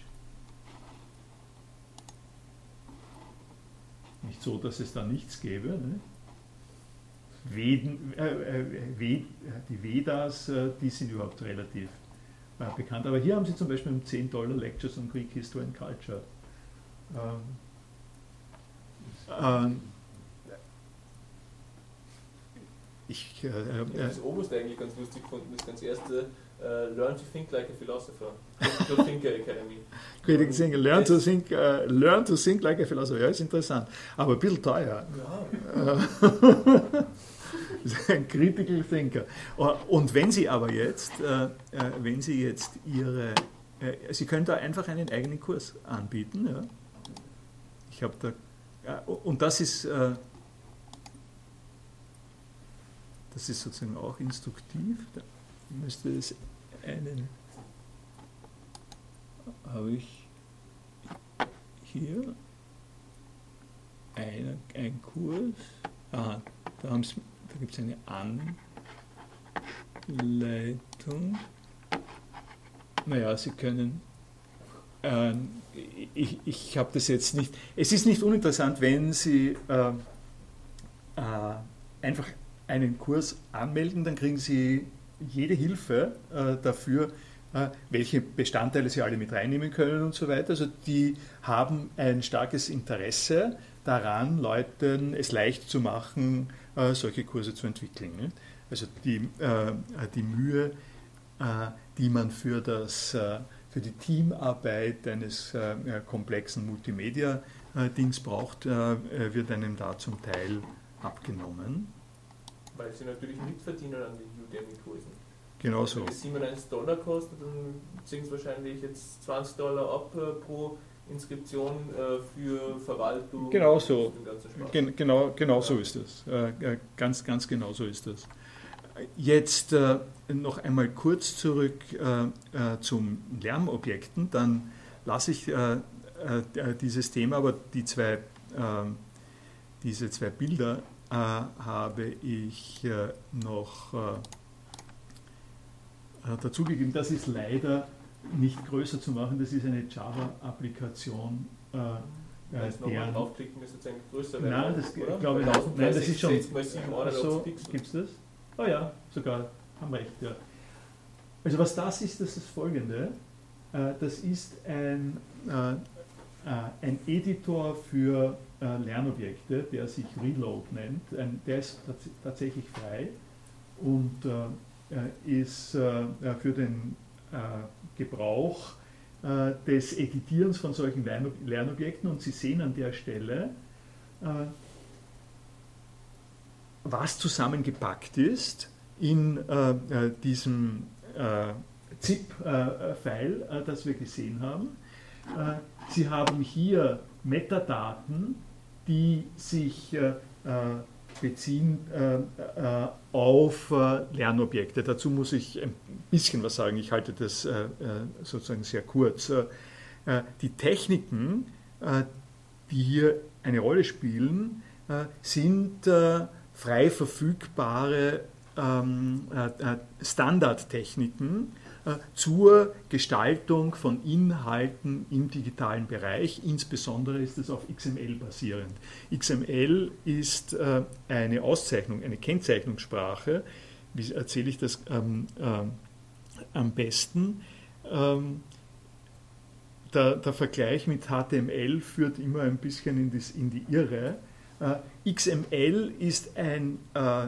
nicht so, dass es da nichts gäbe. Ne? Veden, äh, äh, die Vedas, äh, die sind überhaupt relativ äh, bekannt. Aber hier haben sie zum Beispiel 10 Dollar Lectures on Greek History and Culture. Ähm, ähm, ich, äh, äh, das Oberste eigentlich ganz lustig gefunden, das ganz erste uh, Learn to Think Like a Philosopher. The Thinker Academy. Critical Thinking, learn to, think, uh, learn to think like a philosopher, ja, ist interessant. Aber ein bisschen teuer. Ja. ein Critical Thinker. Und wenn Sie aber jetzt, äh, wenn Sie jetzt Ihre, äh, Sie können da einfach einen eigenen Kurs anbieten. Ja. Ich habe da, ja, und das ist, äh, das ist sozusagen auch instruktiv. Da müsste es einen, habe ich hier ein, ein Kurs, aha, da, da gibt es eine Anleitung. Naja, Sie können, äh, ich, ich habe das jetzt nicht, es ist nicht uninteressant, wenn Sie äh, äh, einfach einen Kurs anmelden, dann kriegen Sie jede Hilfe äh, dafür, äh, welche Bestandteile Sie alle mit reinnehmen können und so weiter. Also die haben ein starkes Interesse daran, Leuten es leicht zu machen, äh, solche Kurse zu entwickeln. Ne? Also die, äh, die Mühe, äh, die man für, das, äh, für die Teamarbeit eines komplexen Multimedia-Dings braucht, wird einem da zum Teil abgenommen. Weil sie natürlich mitverdienen an den Udemy-Kursen. Genau so. Wenn es 97 Dollar kostet, dann ziehen sie wahrscheinlich jetzt 20 Dollar ab äh, pro Inskription äh, für Verwaltung. Genau so. Gen genau, genau ja. so ist das. Äh, ganz, ganz genau so ist das. jetzt noch einmal kurz zurück zum Lärmobjekten, dann lasse ich dieses Thema, aber die zwei, ähm, diese zwei Bilder habe ich noch dazugegeben. Das ist leider nicht größer zu machen, das ist eine Java-Applikation. Ja, jetzt nochmal draufklicken, ist jetzt größer werden. Nein, das oder? glaube ich. Nein, das ist schon. So, Gibt es das? Oh ja, sogar, haben recht, ja. Also was das ist, das ist folgende. Äh, das ist ein, äh, äh, ein Editor für Lernobjekte, der sich Reload nennt. Der ist tatsächlich frei und ist für den Gebrauch des Editierens von solchen Lernobjekten und Sie sehen an der Stelle, was zusammengepackt ist in äh, äh diesem äh, ZIP-File, äh, das wir gesehen haben. Äh, Sie haben hier Metadaten, die sich äh, beziehen auf Lernobjekte. Dazu muss ich ein bisschen was sagen. Ich halte das sozusagen sehr kurz. die Techniken, die hier eine Rolle spielen, sind frei verfügbare ähm, äh, äh, Standardtechniken äh, zur Gestaltung von Inhalten im digitalen Bereich. Insbesondere ist es auf XML basierend. XML ist äh, eine Auszeichnung, eine Kennzeichnungssprache. Wie erzähle ich das ähm, äh, am besten? Ähm, der, der, Vergleich mit HTML führt immer ein bisschen in, das, in die Irre. Äh, XML ist, ein, äh,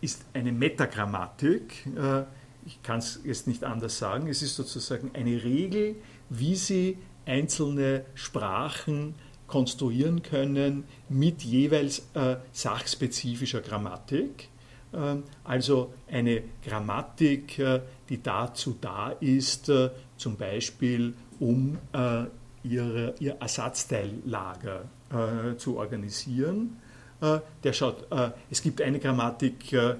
ist eine Metagrammatik. Äh, ich kann es jetzt nicht anders sagen. Es ist sozusagen eine Regel, wie Sie einzelne Sprachen konstruieren können mit jeweils äh, sachspezifischer Grammatik. Ähm, also eine Grammatik, äh, die dazu da ist, äh, zum Beispiel um ihre, ihr Ersatzteillager äh, zu organisieren. Äh, der schaut, äh, es gibt eine Grammatik, äh, äh,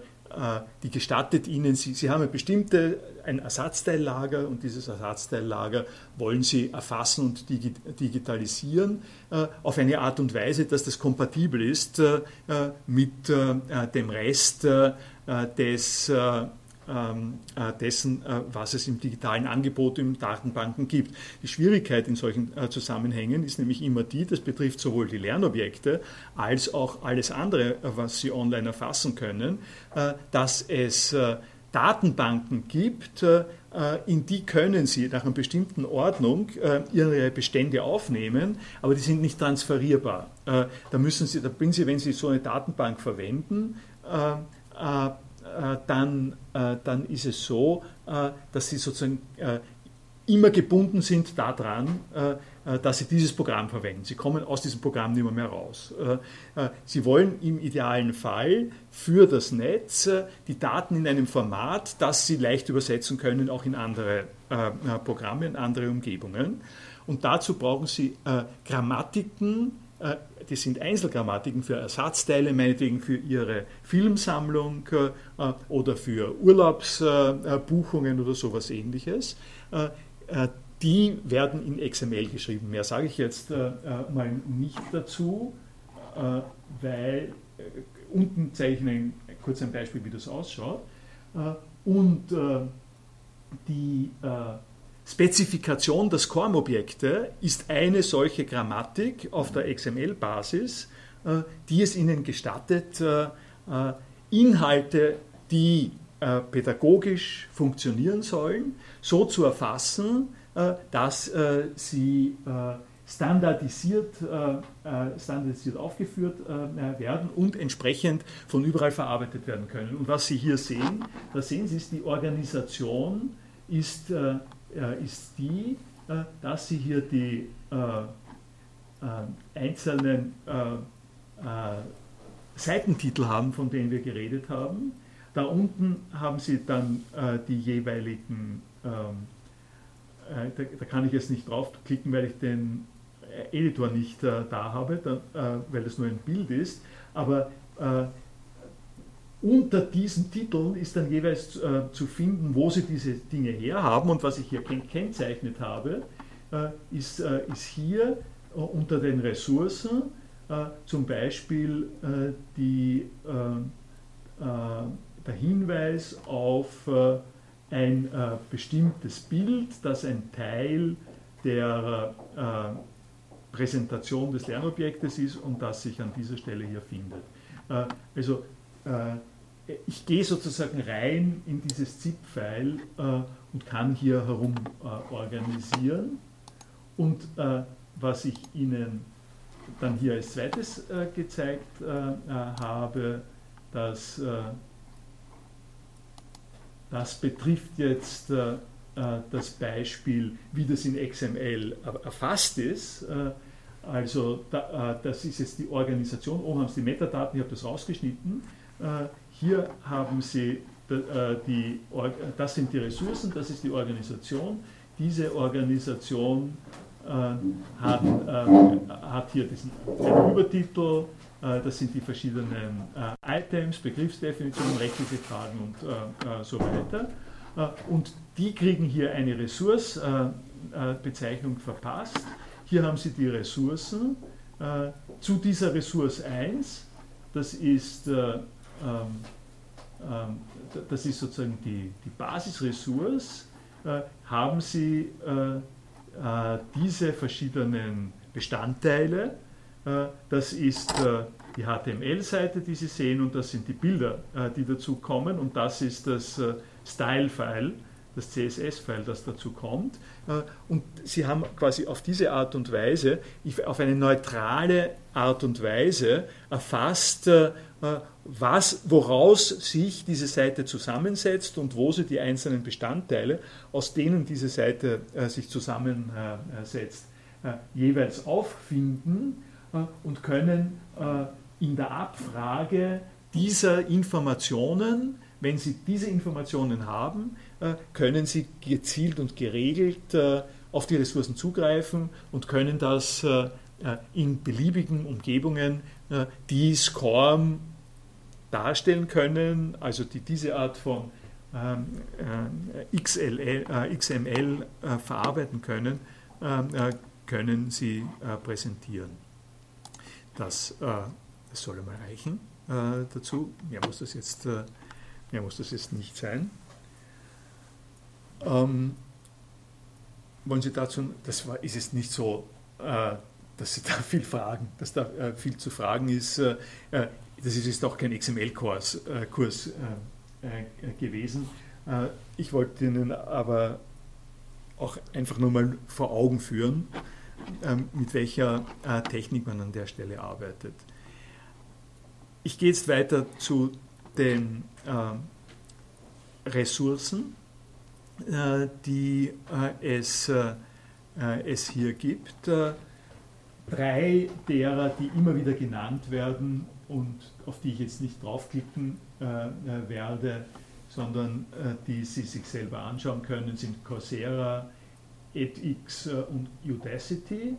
die gestattet Ihnen, Sie, Sie haben ein bestimmte, ein Ersatzteillager und dieses Ersatzteillager wollen Sie erfassen und digitalisieren äh, auf eine Art und Weise, dass das kompatibel ist mit dem Rest des äh, dessen, äh, was es im digitalen Angebot in Datenbanken gibt. Die Schwierigkeit in solchen äh, Zusammenhängen ist nämlich immer die, das betrifft sowohl die Lernobjekte als auch alles andere, was Sie online erfassen können, dass es Datenbanken gibt, in die können Sie nach einer bestimmten Ordnung Ihre Bestände aufnehmen, aber die sind nicht transferierbar. Da müssen Sie, da bringen Sie, wenn Sie so eine Datenbank verwenden, äh, dann, äh, dann ist es so, äh, dass sie sozusagen immer gebunden sind daran, dass sie dieses Programm verwenden. Sie kommen aus diesem Programm nicht mehr, mehr raus. Sie wollen im idealen Fall für das Netz die Daten in einem Format, das Sie leicht übersetzen können, auch in andere Programme, in andere Umgebungen. Und dazu brauchen Sie Grammatiken, das sind Einzelgrammatiken für Ersatzteile, meinetwegen für Ihre Filmsammlung äh, oder für Urlaubsbuchungen äh, oder sowas ähnliches. Äh, die werden in XML geschrieben. Mehr sage ich jetzt mal nicht dazu, weil unten Ihnen kurz ein Beispiel, wie das ausschaut. Und die Spezifikation der SCORM-Objekte ist eine solche Grammatik auf der XML-Basis, äh, die es Ihnen gestattet, äh, äh, Inhalte, die pädagogisch funktionieren sollen, so zu erfassen, dass sie standardisiert, standardisiert aufgeführt werden und entsprechend von überall verarbeitet werden können. Und was Sie hier sehen, da sehen Sie, ist die Organisation ist ist die, äh, dass Sie hier die äh, einzelnen Seitentitel haben, von denen wir geredet haben. Da unten haben Sie dann die jeweiligen, ähm, da, kann ich jetzt nicht draufklicken, weil ich den Editor nicht da habe, weil das nur ein Bild ist, aber unter diesen Titeln ist dann jeweils äh, zu finden, wo sie diese Dinge herhaben. Und was ich hier gekennzeichnet habe, äh, ist, äh, ist hier äh, unter den Ressourcen äh, zum Beispiel äh, die, der Hinweis auf ein bestimmtes Bild, das ein Teil der Präsentation des Lernobjektes ist und das sich an dieser Stelle hier findet. also ich gehe sozusagen rein in dieses ZIP-File äh, und kann hier herum äh, organisieren. Und äh, was ich Ihnen dann hier als zweites äh, gezeigt äh, äh, habe, dass das betrifft jetzt das Beispiel, wie das in XML erfasst ist. Also das ist jetzt die Organisation, oben haben Sie die Metadaten, ich habe das rausgeschnitten. Hier haben Sie die, das sind die Ressourcen, das ist die Organisation. Diese Organisation äh, hat, äh, hat hier diesen Übertitel, äh, das sind die verschiedenen Items, Begriffsdefinitionen, rechtliche Fragen und so weiter. und die kriegen hier eine Ressource-Bezeichnung verpasst. Hier haben Sie die Ressourcen. zu dieser Ressource 1, das ist, das ist sozusagen die, die Basisressource, haben Sie äh, diese verschiedenen Bestandteile. Äh, das ist äh, die HTML-Seite, die Sie sehen, und das sind die Bilder, die dazu kommen, und das ist das Style-File, das CSS-File, das dazu kommt. Und Sie haben quasi auf diese Art und Weise, auf eine neutrale Art und Weise erfasst, was, woraus sich diese Seite zusammensetzt und wo sie die einzelnen Bestandteile, aus denen diese Seite äh, sich zusammensetzt, äh, jeweils auffinden äh, und können äh, in der Abfrage dieser Informationen, wenn Sie diese Informationen haben, äh, können Sie gezielt und geregelt äh, auf die Ressourcen zugreifen und können das in beliebigen Umgebungen, die SCORM darstellen können, also die diese Art von ähm, äh, äh, XML äh, verarbeiten können, ähm, äh, können sie äh, präsentieren. Das, äh, das soll einmal reichen dazu. Mehr muss das jetzt, mehr muss das jetzt nicht sein. Ähm, wollen Sie dazu, das war, ist es nicht so, dass Sie da viel fragen, dass da viel zu fragen ist das ist jetzt auch kein XML-Kurs äh, Kurs, äh, äh, gewesen. Äh, ich wollte Ihnen aber auch einfach nur mal vor Augen führen, ähm, mit welcher äh, Technik man an der Stelle arbeitet. Ich gehe jetzt weiter zu den äh, Ressourcen, die es, es hier gibt. drei derer, die immer wieder genannt werden, und auf die ich jetzt nicht draufklicken äh, äh, werde, sondern äh, die Sie sich selber anschauen können, sind Coursera, edX äh, und Udacity,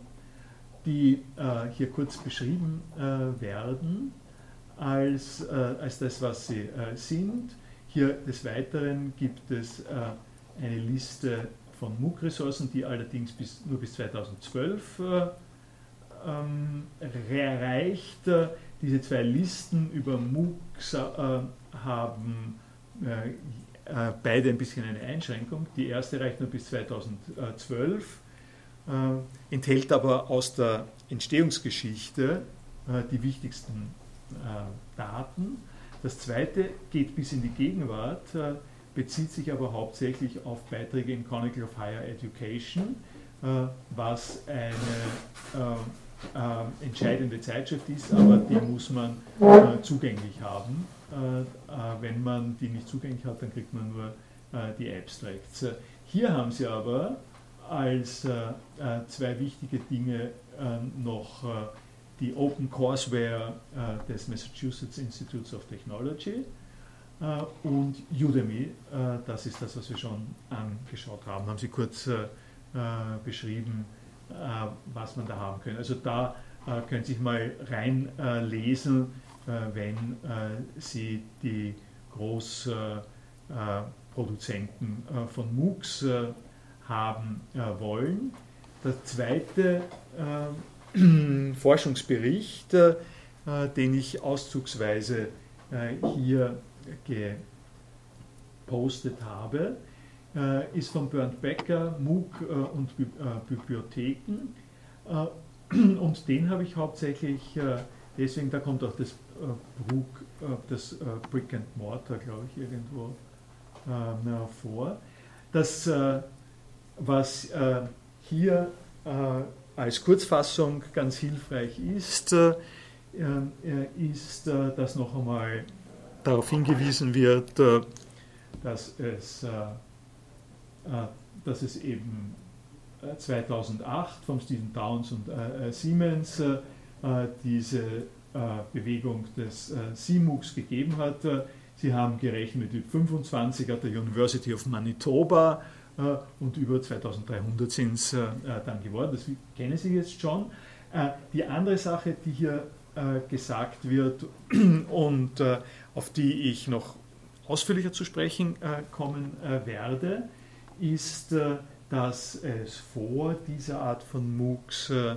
die äh, hier kurz beschrieben äh, werden als, als das, was sie sind. Hier des Weiteren gibt es eine Liste von MOOC-Ressourcen, die allerdings bis, nur bis 2012 ähm, reicht. Diese zwei Listen über MOOCs äh, haben äh, äh, beide ein bisschen eine Einschränkung. Die erste reicht nur bis 2012, äh, enthält aber aus der Entstehungsgeschichte äh, die wichtigsten äh, Daten. Das zweite geht bis in die Gegenwart, bezieht sich aber hauptsächlich auf Beiträge im Chronicle of Higher Education, was eine äh, entscheidende Zeitschrift ist, aber die muss man äh, zugänglich haben. Äh, äh wenn man die nicht zugänglich hat, dann kriegt man nur äh, die Abstracts. Hier haben Sie aber als äh, zwei wichtige Dinge noch die Open Courseware des Massachusetts Institutes of Technology und Udemy, das ist das, was wir schon angeschaut haben, haben Sie kurz beschrieben äh, was man da haben könnte. Also da können Sie sich mal reinlesen, wenn Sie die Großproduzenten von MOOCs haben wollen. Der zweite Forschungsbericht, den ich auszugsweise hier gepostet habe, äh, ist von Bernd Becker, MOOC äh, und äh, Bibliotheken. und den habe ich hauptsächlich, deswegen, da kommt auch das, das Brick and Mortar, glaube ich, irgendwo vor. Das, was hier als Kurzfassung ganz hilfreich ist, ist, dass noch einmal darauf hingewiesen wird, dass es äh, dass es eben 2008 äh, von Stephen Downs und äh, Siemens diese Bewegung des CMOOCs gegeben hat. Sie haben gerechnet mit 25 at der University of Manitoba und über 2300 sind es dann geworden. Das kennen Sie jetzt schon. Die andere Sache, die hier gesagt wird und auf die ich noch ausführlicher zu sprechen kommen werde, ist, äh, dass es vor dieser Art von MOOCs äh,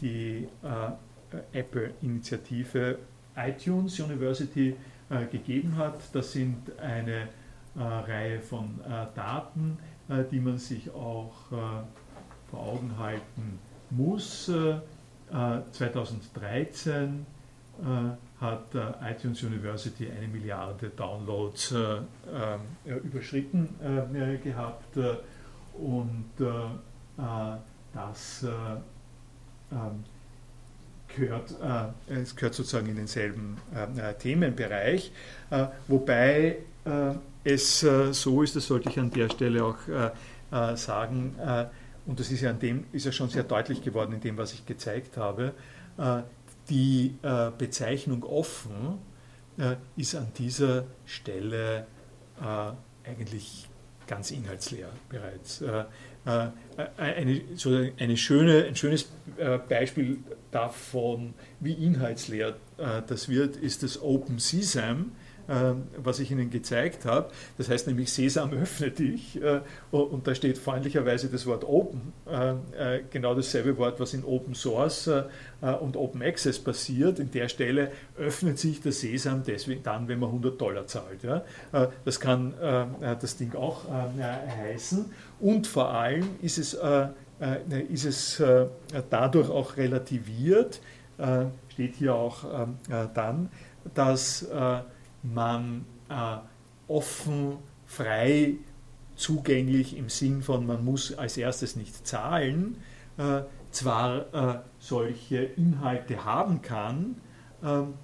die äh, Apple-Initiative iTunes University gegeben hat. Das sind eine Reihe von Daten, die man sich auch vor Augen halten muss. 2013 hat iTunes University eine Milliarde Downloads äh, äh, überschritten äh, gehabt und das ähm, gehört, es gehört sozusagen in denselben Themenbereich, wobei es so ist, das sollte ich an der Stelle auch sagen, und das ist ja, dem, ist ja schon sehr deutlich geworden in dem, was ich gezeigt habe, die äh, Bezeichnung offen äh, ist an dieser Stelle äh, eigentlich ganz inhaltsleer bereits. Äh, äh, eine, so eine schöne, ein schönes äh, Beispiel davon, wie inhaltsleer das wird, ist das Open ähm, was ich Ihnen gezeigt habe. Das heißt nämlich Sesam öffne dich äh, und da steht freundlicherweise das Wort Open, äh, äh, genau dasselbe Wort, was in Open Source und Open Access passiert. In der Stelle öffnet sich der Sesam deswegen dann, wenn man 100 Dollar zahlt. Das kann das Ding auch heißen und vor allem ist es, ist es dadurch auch relativiert, steht hier auch ähm, dann, dass man äh, offen, frei, zugänglich im Sinn von, man muss als erstes nicht zahlen, äh, zwar äh, solche Inhalte haben kann, ähm,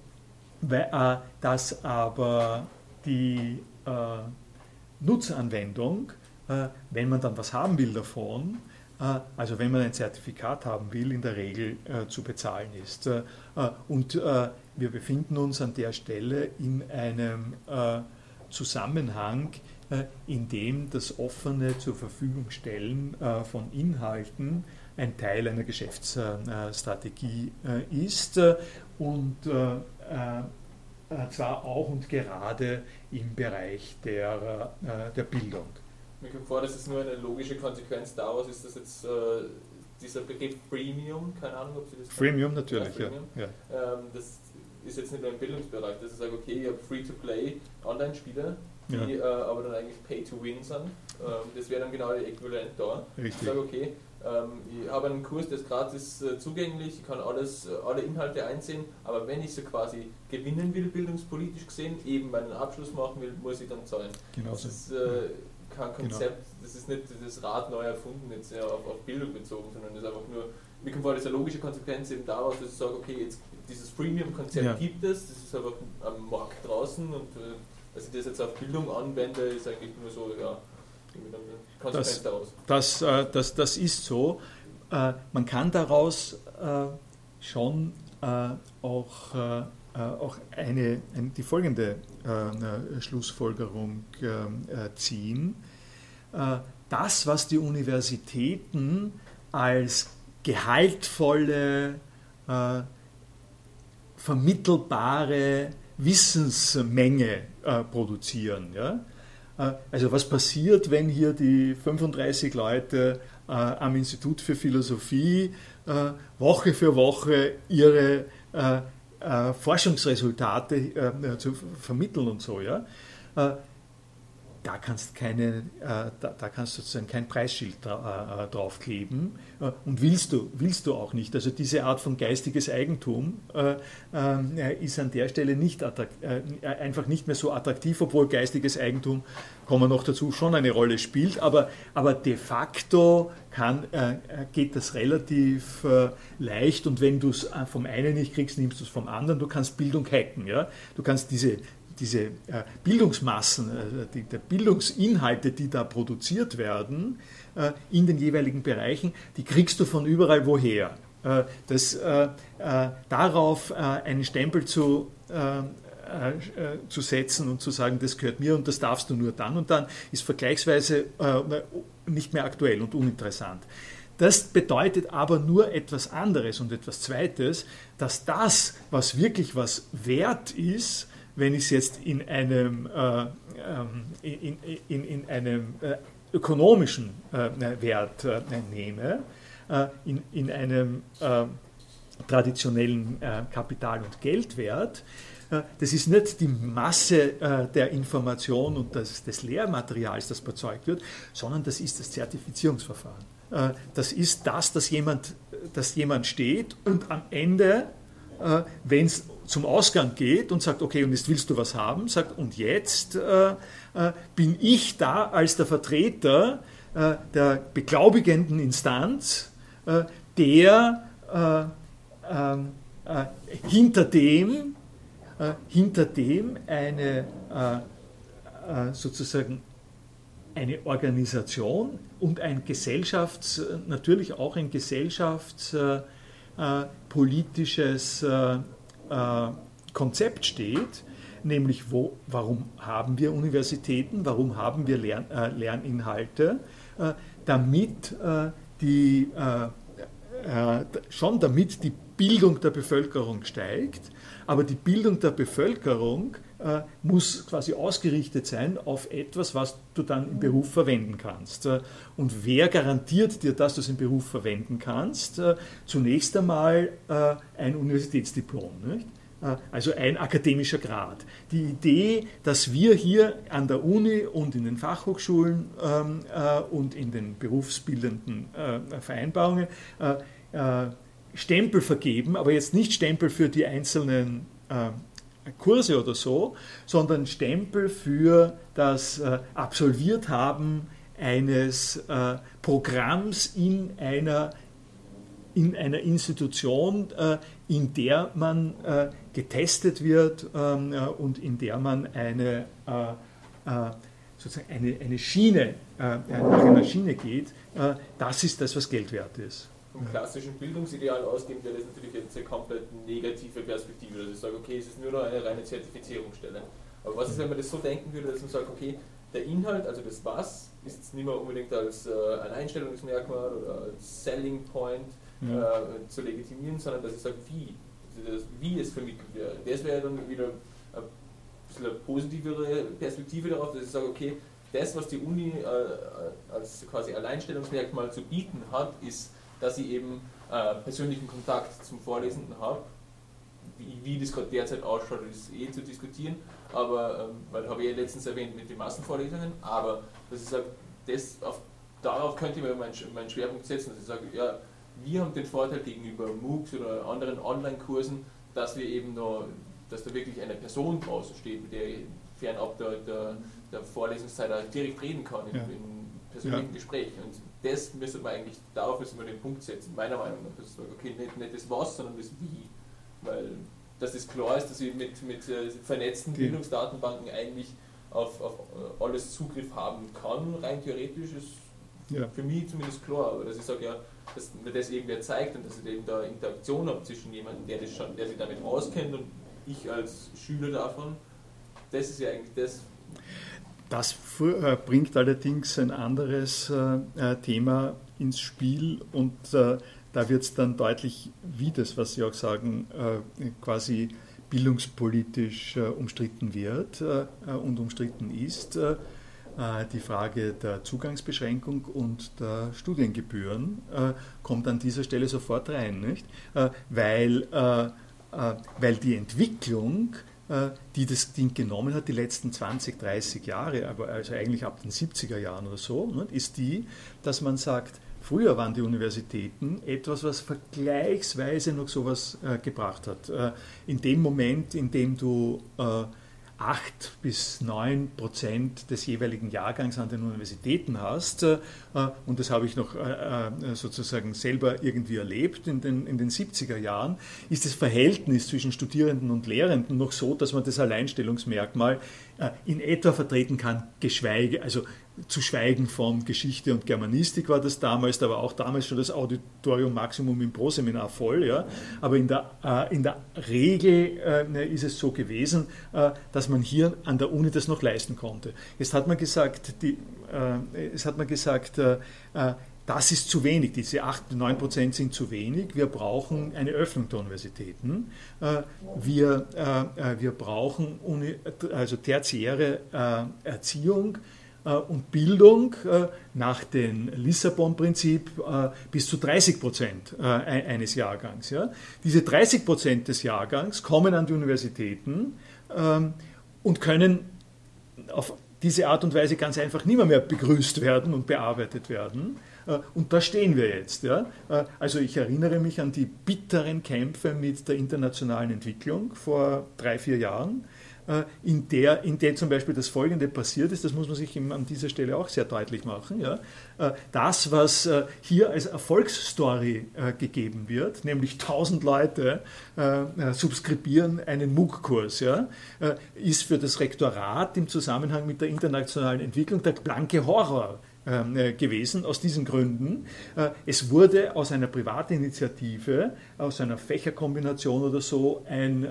weil, äh, dass aber die äh, Nutzanwendung, äh, wenn man dann was haben will davon, also wenn man ein Zertifikat haben will, in der Regel zu bezahlen ist. und wir befinden uns an der Stelle in einem äh, Zusammenhang, äh, in dem das offene zur Verfügung stellen äh, von Inhalten ein Teil einer Geschäftsstrategie äh, ist und äh, äh, zwar auch und gerade im Bereich der, der Bildung. Mir kommt vor, dass es nur eine logische Konsequenz daraus ist, dass jetzt dieser Begriff Premium, keine Ahnung, ob Sie das Freemium natürlich, ja. Freemium, ja. Ähm, das ist jetzt nicht nur im Bildungsbereich, dass ich sage, okay, ich habe Free-to-Play Online-Spiele, die ja. äh, aber dann eigentlich Pay-to-Win sind. Ähm, das wäre dann genau der Äquivalent da. Richtig. Ich sage, okay, ähm, ich habe einen Kurs, der ist gratis äh, zugänglich, ich kann alles, äh, alle Inhalte einsehen, aber wenn ich so quasi gewinnen will, bildungspolitisch gesehen, eben meinen Abschluss machen will, muss ich dann zahlen. Genau das ist äh, kein genau. Konzept, genau. das ist nicht das Rad neu erfunden, jetzt ja, auf, auf Bildung bezogen, sondern das ist einfach nur, mir kommt vor, das ist eine logische Konsequenz eben daraus, dass ich sage, okay, jetzt dieses Freemium-Konzept ja. gibt es, das ist einfach am Markt draußen und äh, dass ich das jetzt auf Bildung anwende, ist eigentlich nur so, ja, das, das, äh, das, das ist so. Äh, man kann daraus äh, schon äh, auch, äh, auch eine, eine, die folgende Schlussfolgerung ziehen. das, was die Universitäten als gehaltvolle vermittelbare Wissensmenge äh, produzieren. Ja? Äh, also was passiert, wenn hier die 35 Leute äh, am Institut für Philosophie äh, Woche für Woche ihre äh, Forschungsresultate zu vermitteln und so. Ja? Da kannst keine, äh, da, da, kannst du sozusagen kein Preisschild dra äh, draufkleben äh, und willst du, willst du auch nicht. Also diese Art von geistiges Eigentum ist an der Stelle nicht einfach nicht mehr so attraktiv, obwohl geistiges Eigentum, kommen wir noch dazu, schon eine Rolle spielt, aber, aber de facto kann, geht das relativ leicht und wenn du es vom einen nicht kriegst, nimmst du es vom anderen. Du kannst Bildung hacken. Ja? Du kannst diese diese äh, Bildungsmassen, äh, die, der Bildungsinhalte, die da produziert werden äh, in den jeweiligen Bereichen, die kriegst du von überall woher. Das, darauf einen Stempel zu, zu setzen und zu sagen, das gehört mir und das darfst du nur dann und dann, ist vergleichsweise nicht mehr aktuell und uninteressant. Das bedeutet aber nur etwas anderes und etwas Zweites, dass das, was wirklich was wert ist, wenn ich es jetzt in einem, äh, ähm, in, in, in einem äh, ökonomischen äh, Wert äh, nehme, äh, in, in einem traditionellen Kapital- und Geldwert, das ist nicht die Masse der Information und des, des Lehrmaterials, das erzeugt wird, sondern das ist das Zertifizierungsverfahren. Das ist das, dass jemand, dass jemand steht und am Ende, wenn es zum Ausgang geht und sagt, okay, und jetzt willst du was haben, sagt, und jetzt äh, äh, bin ich da als der Vertreter äh, der beglaubigenden Instanz, äh, der äh, ähm, äh, hinter dem, hinter dem eine sozusagen eine Organisation und ein Gesellschafts, natürlich auch ein gesellschaftspolitisches äh, Konzept steht, nämlich wo, warum haben wir Universitäten, warum haben wir Lern, äh, Lerninhalte, äh, damit äh, die, äh, äh, schon damit die Bildung der Bevölkerung steigt, aber die Bildung der Bevölkerung äh, muss quasi ausgerichtet sein auf etwas, was du dann im Beruf verwenden kannst. Äh, und wer garantiert dir, dass du es im Beruf verwenden kannst? Äh, zunächst einmal äh, ein Universitätsdiplom. Nicht? Äh, also ein akademischer Grad. Die Idee, dass wir hier an der Uni und in den Fachhochschulen ähm, äh, und in den berufsbildenden äh, Vereinbarungen äh, Stempel vergeben, aber jetzt nicht Stempel für die einzelnen Kurse oder so, sondern Stempel für das äh, Absolvierthaben eines äh, Programms in einer, in einer Institution, äh, in der man äh, getestet wird ähm, äh, und in der man eine, äh, sozusagen eine, eine Schiene, nach einer Schiene geht. das ist das, was Geld wert ist vom klassischen Bildungsideal ausgehen, wäre das natürlich jetzt eine komplett negative Perspektive, dass ich sage, okay, es ist nur noch eine reine Zertifizierungsstelle. Aber was ist, wenn man das so denken würde, dass man sagt, okay, der Inhalt, also das Was, ist jetzt nicht mehr unbedingt als äh, ein Einstellungsmerkmal oder als Selling Point ja. äh, zu legitimieren, sondern dass ich sage, wie, also das, wie es vermittelt wird. Das wäre dann wieder ein bisschen eine positivere Perspektive darauf, dass ich sage, okay, das, was die Uni äh, als quasi Alleinstellungsmerkmal zu bieten hat, ist dass ich eben äh, persönlichen Kontakt zum Vorlesenden habe. Wie, wie das gerade derzeit ausschaut, ist eh zu diskutieren, aber, ähm, weil habe ich ja letztens erwähnt mit den Massenvorlesungen, aber dass ich sage, das auf, darauf könnte ich mir meinen, meinen Schwerpunkt setzen, dass ich sage, ja, wir haben den Vorteil gegenüber MOOCs oder anderen Online-Kursen, dass wir eben noch, dass da wirklich eine Person draußen steht, mit der ich fernab der, der, der Vorlesungszeit direkt reden kann, in, ja. in persönlichen ja. Gespräch. Und das müsste man eigentlich, darauf müssen wir den Punkt setzen, meiner Meinung nach. Dass man, okay, nicht, nicht das Was, sondern das Wie. Weil, dass es klar ist, dass ich mit, mit äh, vernetzten Die. Bildungsdatenbanken eigentlich auf, auf äh, alles Zugriff haben kann, rein theoretisch, ist ja. für mich zumindest klar. Aber dass ich sage, ja, dass mir das irgendwer zeigt und dass ich eben da Interaktion habe zwischen jemandem, der, das schon, der sich damit auskennt und ich als Schüler davon, das ist ja eigentlich das, das äh, bringt allerdings ein anderes äh, äh, Thema ins Spiel und da wird es dann deutlich, wie das, was Sie auch sagen, quasi bildungspolitisch umstritten wird und umstritten ist. Die Frage der Zugangsbeschränkung und der Studiengebühren kommt an dieser Stelle sofort rein, nicht? Weil, weil die Entwicklung die das Ding genommen hat, die letzten 20, 30 Jahre, aber also eigentlich ab den 70er Jahren oder so, ist die, dass man sagt, Früher waren die Universitäten etwas, was vergleichsweise noch sowas äh, gebracht hat. Äh, in dem Moment, in dem du äh, 8 bis 9 Prozent des jeweiligen Jahrgangs an den Universitäten hast, äh, und das habe ich noch äh, äh, sozusagen selber irgendwie erlebt in den, in den 70er Jahren, ist das Verhältnis zwischen Studierenden und Lehrenden noch so, dass man das Alleinstellungsmerkmal in etwa vertreten kann, geschweige, also zu schweigen von Geschichte und Germanistik war das damals, da war auch damals schon das Auditorium Maximum im Pro-Seminar voll. Ja. Aber in der, äh, in der Regel äh, ist es so gewesen, äh, dass man hier an der Uni das noch leisten konnte. Jetzt hat man gesagt, die, äh, es hat man gesagt äh, äh, das ist zu wenig, diese 8, 9 Prozent sind zu wenig. Wir brauchen eine Öffnung der Universitäten. Wir, wir brauchen Uni, also tertiäre Erziehung und Bildung äh, nach dem Lissabon-Prinzip äh, bis zu 30 Prozent eines Jahrgangs. Diese 30 Prozent des Jahrgangs kommen an die Universitäten ähm, und können auf diese Art und Weise ganz einfach nicht mehr, begrüßt werden und bearbeitet werden. Und da stehen wir jetzt. Also ich erinnere mich an die bitteren Kämpfe mit der internationalen Entwicklung vor drei, vier Jahren äh, in der, in der zum Beispiel das Folgende passiert ist, das muss man sich an dieser Stelle auch sehr deutlich machen. Ja. Äh, das, was äh, hier als Erfolgsstory gegeben wird, nämlich 1000 Leute subskribieren einen MOOC-Kurs, ja, ist für das Rektorat im Zusammenhang mit der internationalen Entwicklung der blanke Horror gewesen, aus diesen Gründen. Es wurde aus einer Privatinitiative, aus einer Fächerkombination oder so, ein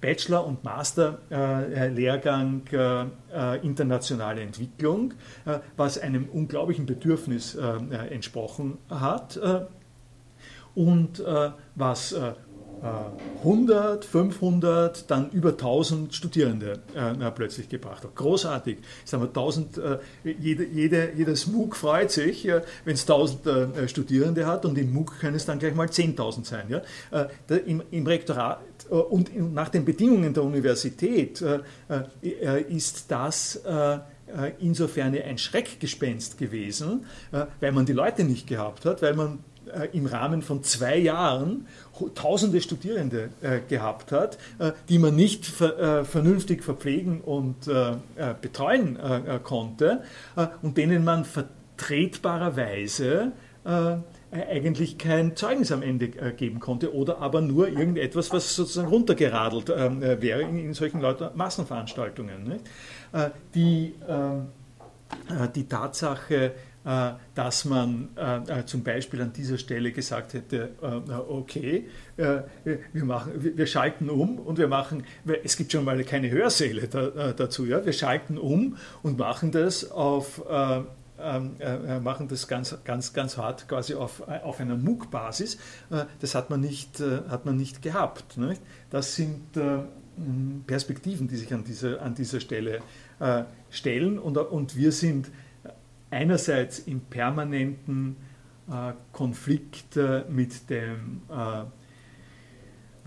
Bachelor- und Master-Lehrgang äh, äh, internationale Entwicklung, äh, was einem unglaublichen Bedürfnis entsprochen hat und was 100, 500, dann über 1000 Studierende äh, plötzlich gebracht hat. Großartig. Sagen wir 1000, äh, jede, jede, jedes MOOC freut sich, äh, wenn es 1000 äh, Studierende hat und im MOOC können es dann gleich mal 10.000 sein. Ja? Äh, im, Im Rektorat äh, und nach den Bedingungen der Universität ist das insofern ein Schreckgespenst gewesen, weil man die Leute nicht gehabt hat, weil man im Rahmen von zwei Jahren tausende Studierende äh, gehabt hat, äh, die man nicht ver, äh, vernünftig verpflegen und äh, äh, betreuen äh, konnte und denen man vertretbarerweise eigentlich kein Zeugnis am Ende geben konnte oder aber nur irgendetwas, was sozusagen runtergeradelt ähm, wäre in, solchen Leute Massenveranstaltungen. Die, ähm, die Tatsache, äh, dass man äh, äh, zum Beispiel an dieser Stelle gesagt hätte, okay, wir, machen, wir schalten um und wir machen, es gibt schon mal keine Hörsäle dazu, ja, wir schalten um und machen das auf ähm, machen das ganz, ganz, ganz hart quasi auf, auf einer MOOC-Basis. das hat man nicht, hat man nicht gehabt. Nicht? Das sind Perspektiven, die sich an dieser, an dieser Stelle stellen und, und wir sind einerseits im permanenten äh, Konflikt mit dem äh,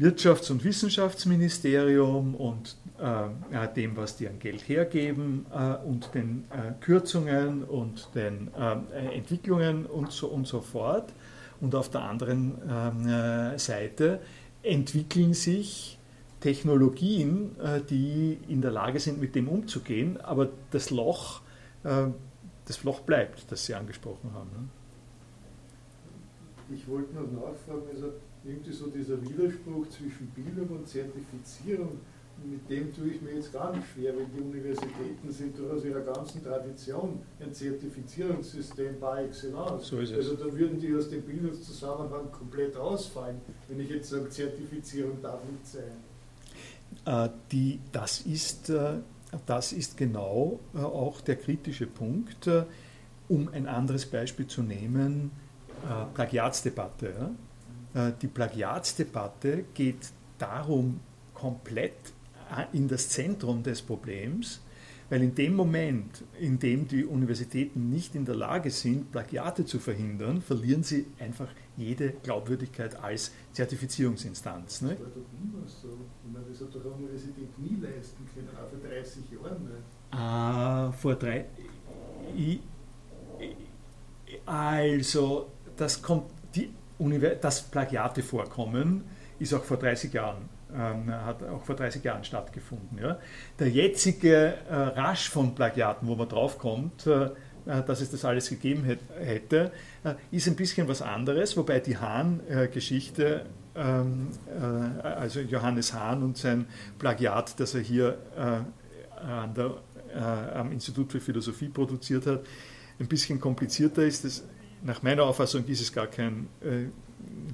Wirtschafts- und Wissenschaftsministerium und äh, dem, was die an Geld hergeben und den Kürzungen und den Entwicklungen und so, und so fort. Und auf der anderen ähm, Seite entwickeln sich Technologien, die in der Lage sind, mit dem umzugehen, aber das Loch das Loch bleibt, das Sie angesprochen haben. Ne? Ich wollte noch nachfragen, also irgendwie so dieser Widerspruch zwischen Bildung und Zertifizierung, mit dem tue ich mir jetzt gar nicht schwer, weil die Universitäten sind durchaus ihrer ganzen Tradition ein Zertifizierungssystem par excellence. So also da würden die aus dem Bildungszusammenhang komplett ausfallen, wenn ich jetzt sage, Zertifizierung darf nicht sein. Äh, die, das ist äh, das ist genau äh, auch der kritische Punkt. Äh, um ein anderes Beispiel zu nehmen, Plagiatsdebatte. Ja? die Plagiatsdebatte geht darum komplett in das Zentrum des Problems, weil in dem Moment, in dem die Universitäten nicht in der Lage sind, Plagiate zu verhindern, verlieren sie einfach jede Glaubwürdigkeit als Zertifizierungsinstanz. Ne? Das war doch immer so. Ich meine, das hat doch eine Universität nie leisten können, auch vor 30 Jahren nicht. Ah, vor drei. Ich, also, das kommt, die Univers dass Plagiate vorkommen, ist auch vor 30 Jahren hat auch vor 30 Jahren stattgefunden. Ja. Der jetzige äh, Rasch von Plagiaten, wo man draufkommt, äh, äh, dass es das alles gegeben hätte, äh, ist ein bisschen was anderes, wobei die Hahn-Geschichte, ähm, äh, also Johannes Hahn und sein Plagiat, das er hier äh, der, am Institut für Philosophie produziert hat, ein bisschen komplizierter ist. Das, nach meiner Auffassung ist es gar kein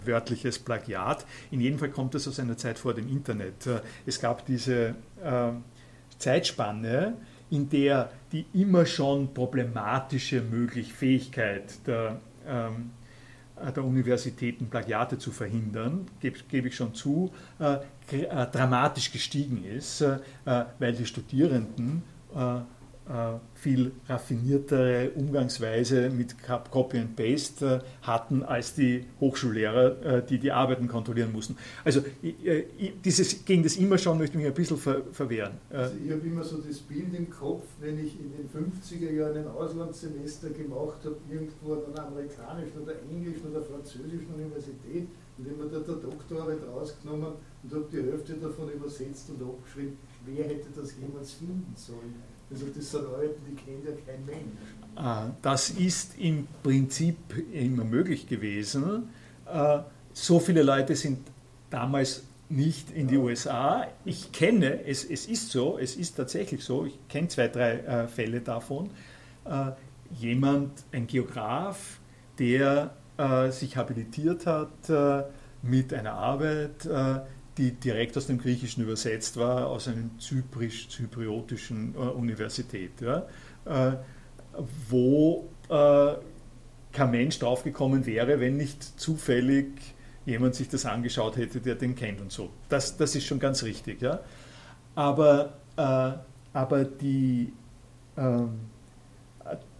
wörtliches Plagiat. In jedem Fall kommt das aus einer Zeit vor dem Internet. Äh, es gab diese äh, Zeitspanne, in der die immer schon problematische möglich Fähigkeit der, ähm, der Universitäten, Plagiate zu verhindern, gebe, gebe ich schon zu, äh, äh dramatisch gestiegen ist, äh, weil die Studierenden äh, äh, viel raffiniertere Umgangsweise mit Copy and Paste äh, hatten als die Hochschullehrer, äh, die die Arbeiten kontrollieren mussten. Also dieses, gegen das immer schon möchte ich mich ein bisschen ver, verwehren. Also ich habe immer so das Bild im Kopf, wenn ich in den 50er Jahren ein Auslandssemester gemacht habe, irgendwo an einer amerikanischen oder englischen oder französischen Universität, und habe da der Doktorarbeit rausgenommen und habe die Hälfte davon übersetzt und abgeschrieben, wer hätte das jemals finden sollen? Also das Leute, die kennt ja kein Mensch. Ah, das ist im Prinzip immer möglich gewesen. Äh, so viele Leute sind damals nicht in die USA. Ich kenne, es, es ist so, es ist tatsächlich so, ich kenne zwei, drei äh, Fälle davon. Äh, jemand, ein Geograf, der sich habilitiert hat mit einer Arbeit, die direkt aus dem Griechischen übersetzt war, aus einer zyprisch-zypriotischen äh, Universität, ja, äh, wo äh, kein Mensch draufgekommen wäre, wenn nicht zufällig jemand sich das angeschaut hätte, der den kennt und so. Das, das ist schon ganz richtig. Ja. Aber, äh, aber die, ähm,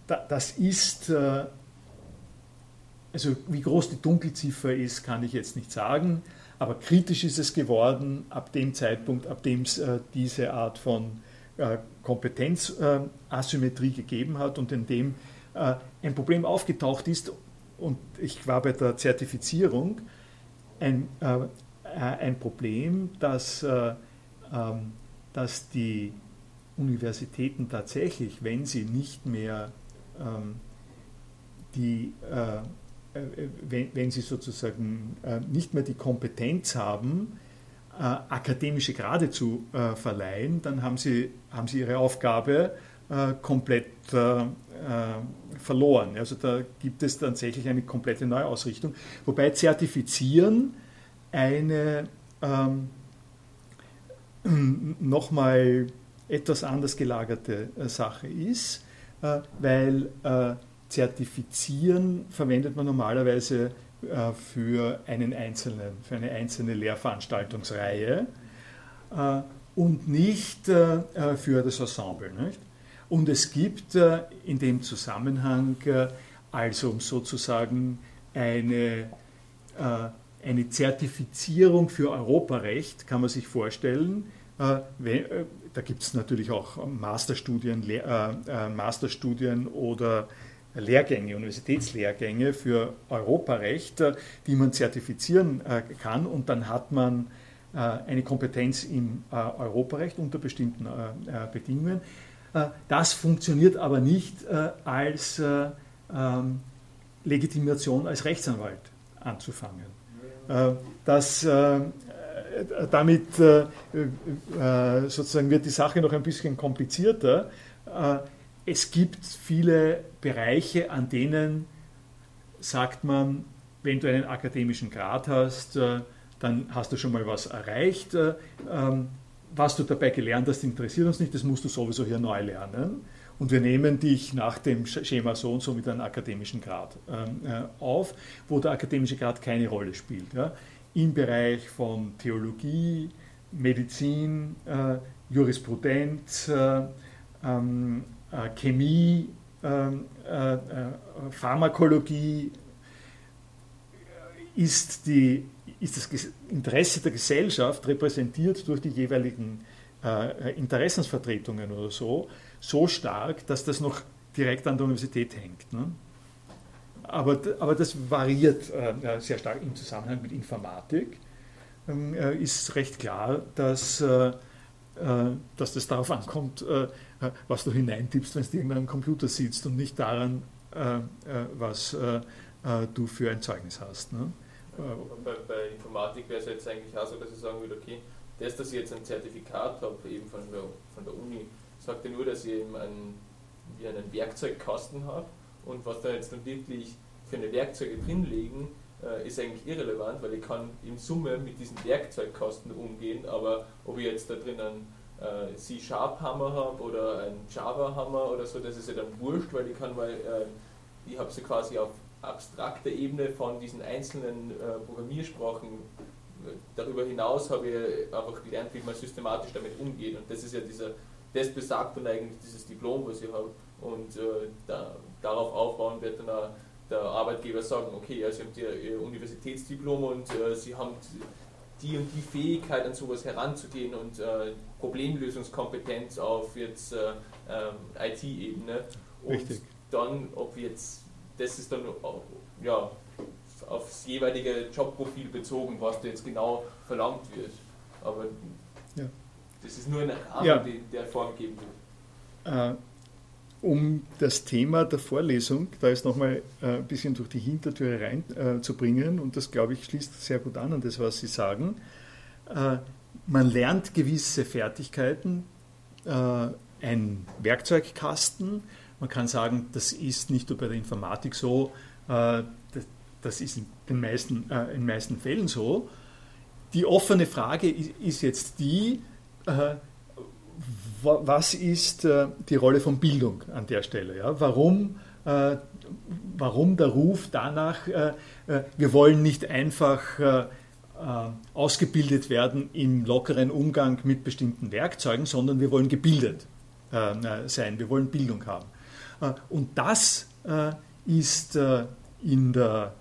da, das ist, äh, also wie groß die Dunkelziffer ist, kann ich jetzt nicht sagen. Aber kritisch ist es geworden ab dem Zeitpunkt, ab dem es äh, diese Art von äh, Kompetenzasymmetrie äh, gegeben hat und in dem äh, ein Problem aufgetaucht ist. Und ich war bei der Zertifizierung ein, äh, ein Problem, dass, ähm, dass die Universitäten tatsächlich, wenn sie nicht mehr ähm, die wenn, wenn sie sozusagen äh, nicht mehr die Kompetenz haben, äh, akademische Grade zu verleihen, dann haben sie, haben sie ihre Aufgabe komplett verloren. Also da gibt es tatsächlich eine komplette Neuausrichtung. Wobei Zertifizieren eine ähm, nochmal etwas anders gelagerte Sache ist, weil Zertifizieren verwendet man normalerweise äh, für, einen einzelnen, für eine einzelne Lehrveranstaltungsreihe äh, und nicht äh, für das Ensemble. Nicht? Und es gibt in dem Zusammenhang also sozusagen eine, eine Zertifizierung für Europarecht, kann man sich vorstellen. da gibt es natürlich auch Masterstudien, Masterstudien oder Lehrgänge, Universitätslehrgänge für Europarecht, äh, die man zertifizieren äh, kann und dann hat man äh, eine Kompetenz im Europarecht unter bestimmten Bedingungen. Das funktioniert aber nicht als ähm, Legitimation als Rechtsanwalt anzufangen. Das, damit sozusagen wird die Sache noch ein bisschen komplizierter es gibt viele Bereiche, an denen sagt man, wenn du einen akademischen Grad hast, äh, dann hast du schon mal was erreicht. Äh, ähm, was du dabei gelernt hast, interessiert uns nicht, das musst du sowieso hier neu lernen. und wir nehmen dich nach dem Schema so und so mit einem akademischen Grad ähm, äh, auf, wo der akademische Grad keine Rolle spielt. Im Bereich von Theologie, Medizin, Jurisprudenz, äh, ähm, äh, Chemie, ähm, äh, äh, Pharmakologie, ist, die, ist das Interesse der Gesellschaft repräsentiert durch die jeweiligen Interessensvertretungen oder so, so stark, dass das noch direkt an der Universität hängt. Ne? Aber, aber das variiert äh, sehr stark im Zusammenhang mit Informatik. Ähm, äh, ist recht klar, dass, äh, äh dass das darauf ankommt, äh, was du hineintippst, wenn du in irgendeinem Computer sitzt und nicht daran, äh, was du für ein Zeugnis hast. Ne? Bei, bei, Informatik wäre es jetzt eigentlich auch so, dass ich sagen würde, okay, das, dass ich jetzt ein Zertifikat habe, eben von der, von der Uni, sagt ja nur, dass ich eben einen, wie einen Werkzeugkasten habe und was da jetzt dann wirklich für eine Werkzeuge drin liegen, äh, ist eigentlich irrelevant, weil ich kann in Summe mit diesem Werkzeugkasten umgehen, aber ob ich jetzt da drin einen äh, C-Sharp-Hammer habe oder einen Java-Hammer oder so, das ist ja dann wurscht, weil ich kann, weil äh, ich habe sie quasi auf abstrakter Ebene von diesen einzelnen äh, Programmiersprachen darüber hinaus habe ich einfach gelernt, wie man systematisch damit umgeht. Und das ist ja dieser das besagt dann eigentlich dieses Diplom, was ich habe. Und äh, da, darauf aufbauen wird dann auch der Arbeitgeber sagen, okay, also Sie haben Ihr Universitätsdiplom und äh, Sie haben die und die Fähigkeit, an sowas heranzugehen und äh, Problemlösungskompetenz auf jetzt äh, ähm, IT-Ebene. Und Richtig. dann, ob jetzt, das ist dann ja, aufs jeweilige Jobprofil bezogen, was da jetzt genau verlangt wird. Aber ja. Das ist nur ein Rahmen, ja. der vorgegeben wird. Äh, um das Thema der Vorlesung, da ist nochmal äh, ein bisschen durch die Hintertüre reinzubringen, äh, und das, glaube ich, schließt sehr gut an an das, was Sie sagen. Äh, man lernt gewisse Fertigkeiten, äh, ein Werkzeugkasten. Man kann sagen, das ist nicht nur bei der Informatik so, äh, das, ist in den meisten, in den meisten Fällen so. Die offene Frage ist jetzt die, äh, was ist äh, die Rolle von Bildung an der Stelle? Ja? Warum, äh, warum der Ruf danach, wir wollen nicht einfach ausgebildet werden im lockeren Umgang mit bestimmten Werkzeugen, sondern wir wollen gebildet sein, wir wollen Bildung haben. Und das ist in der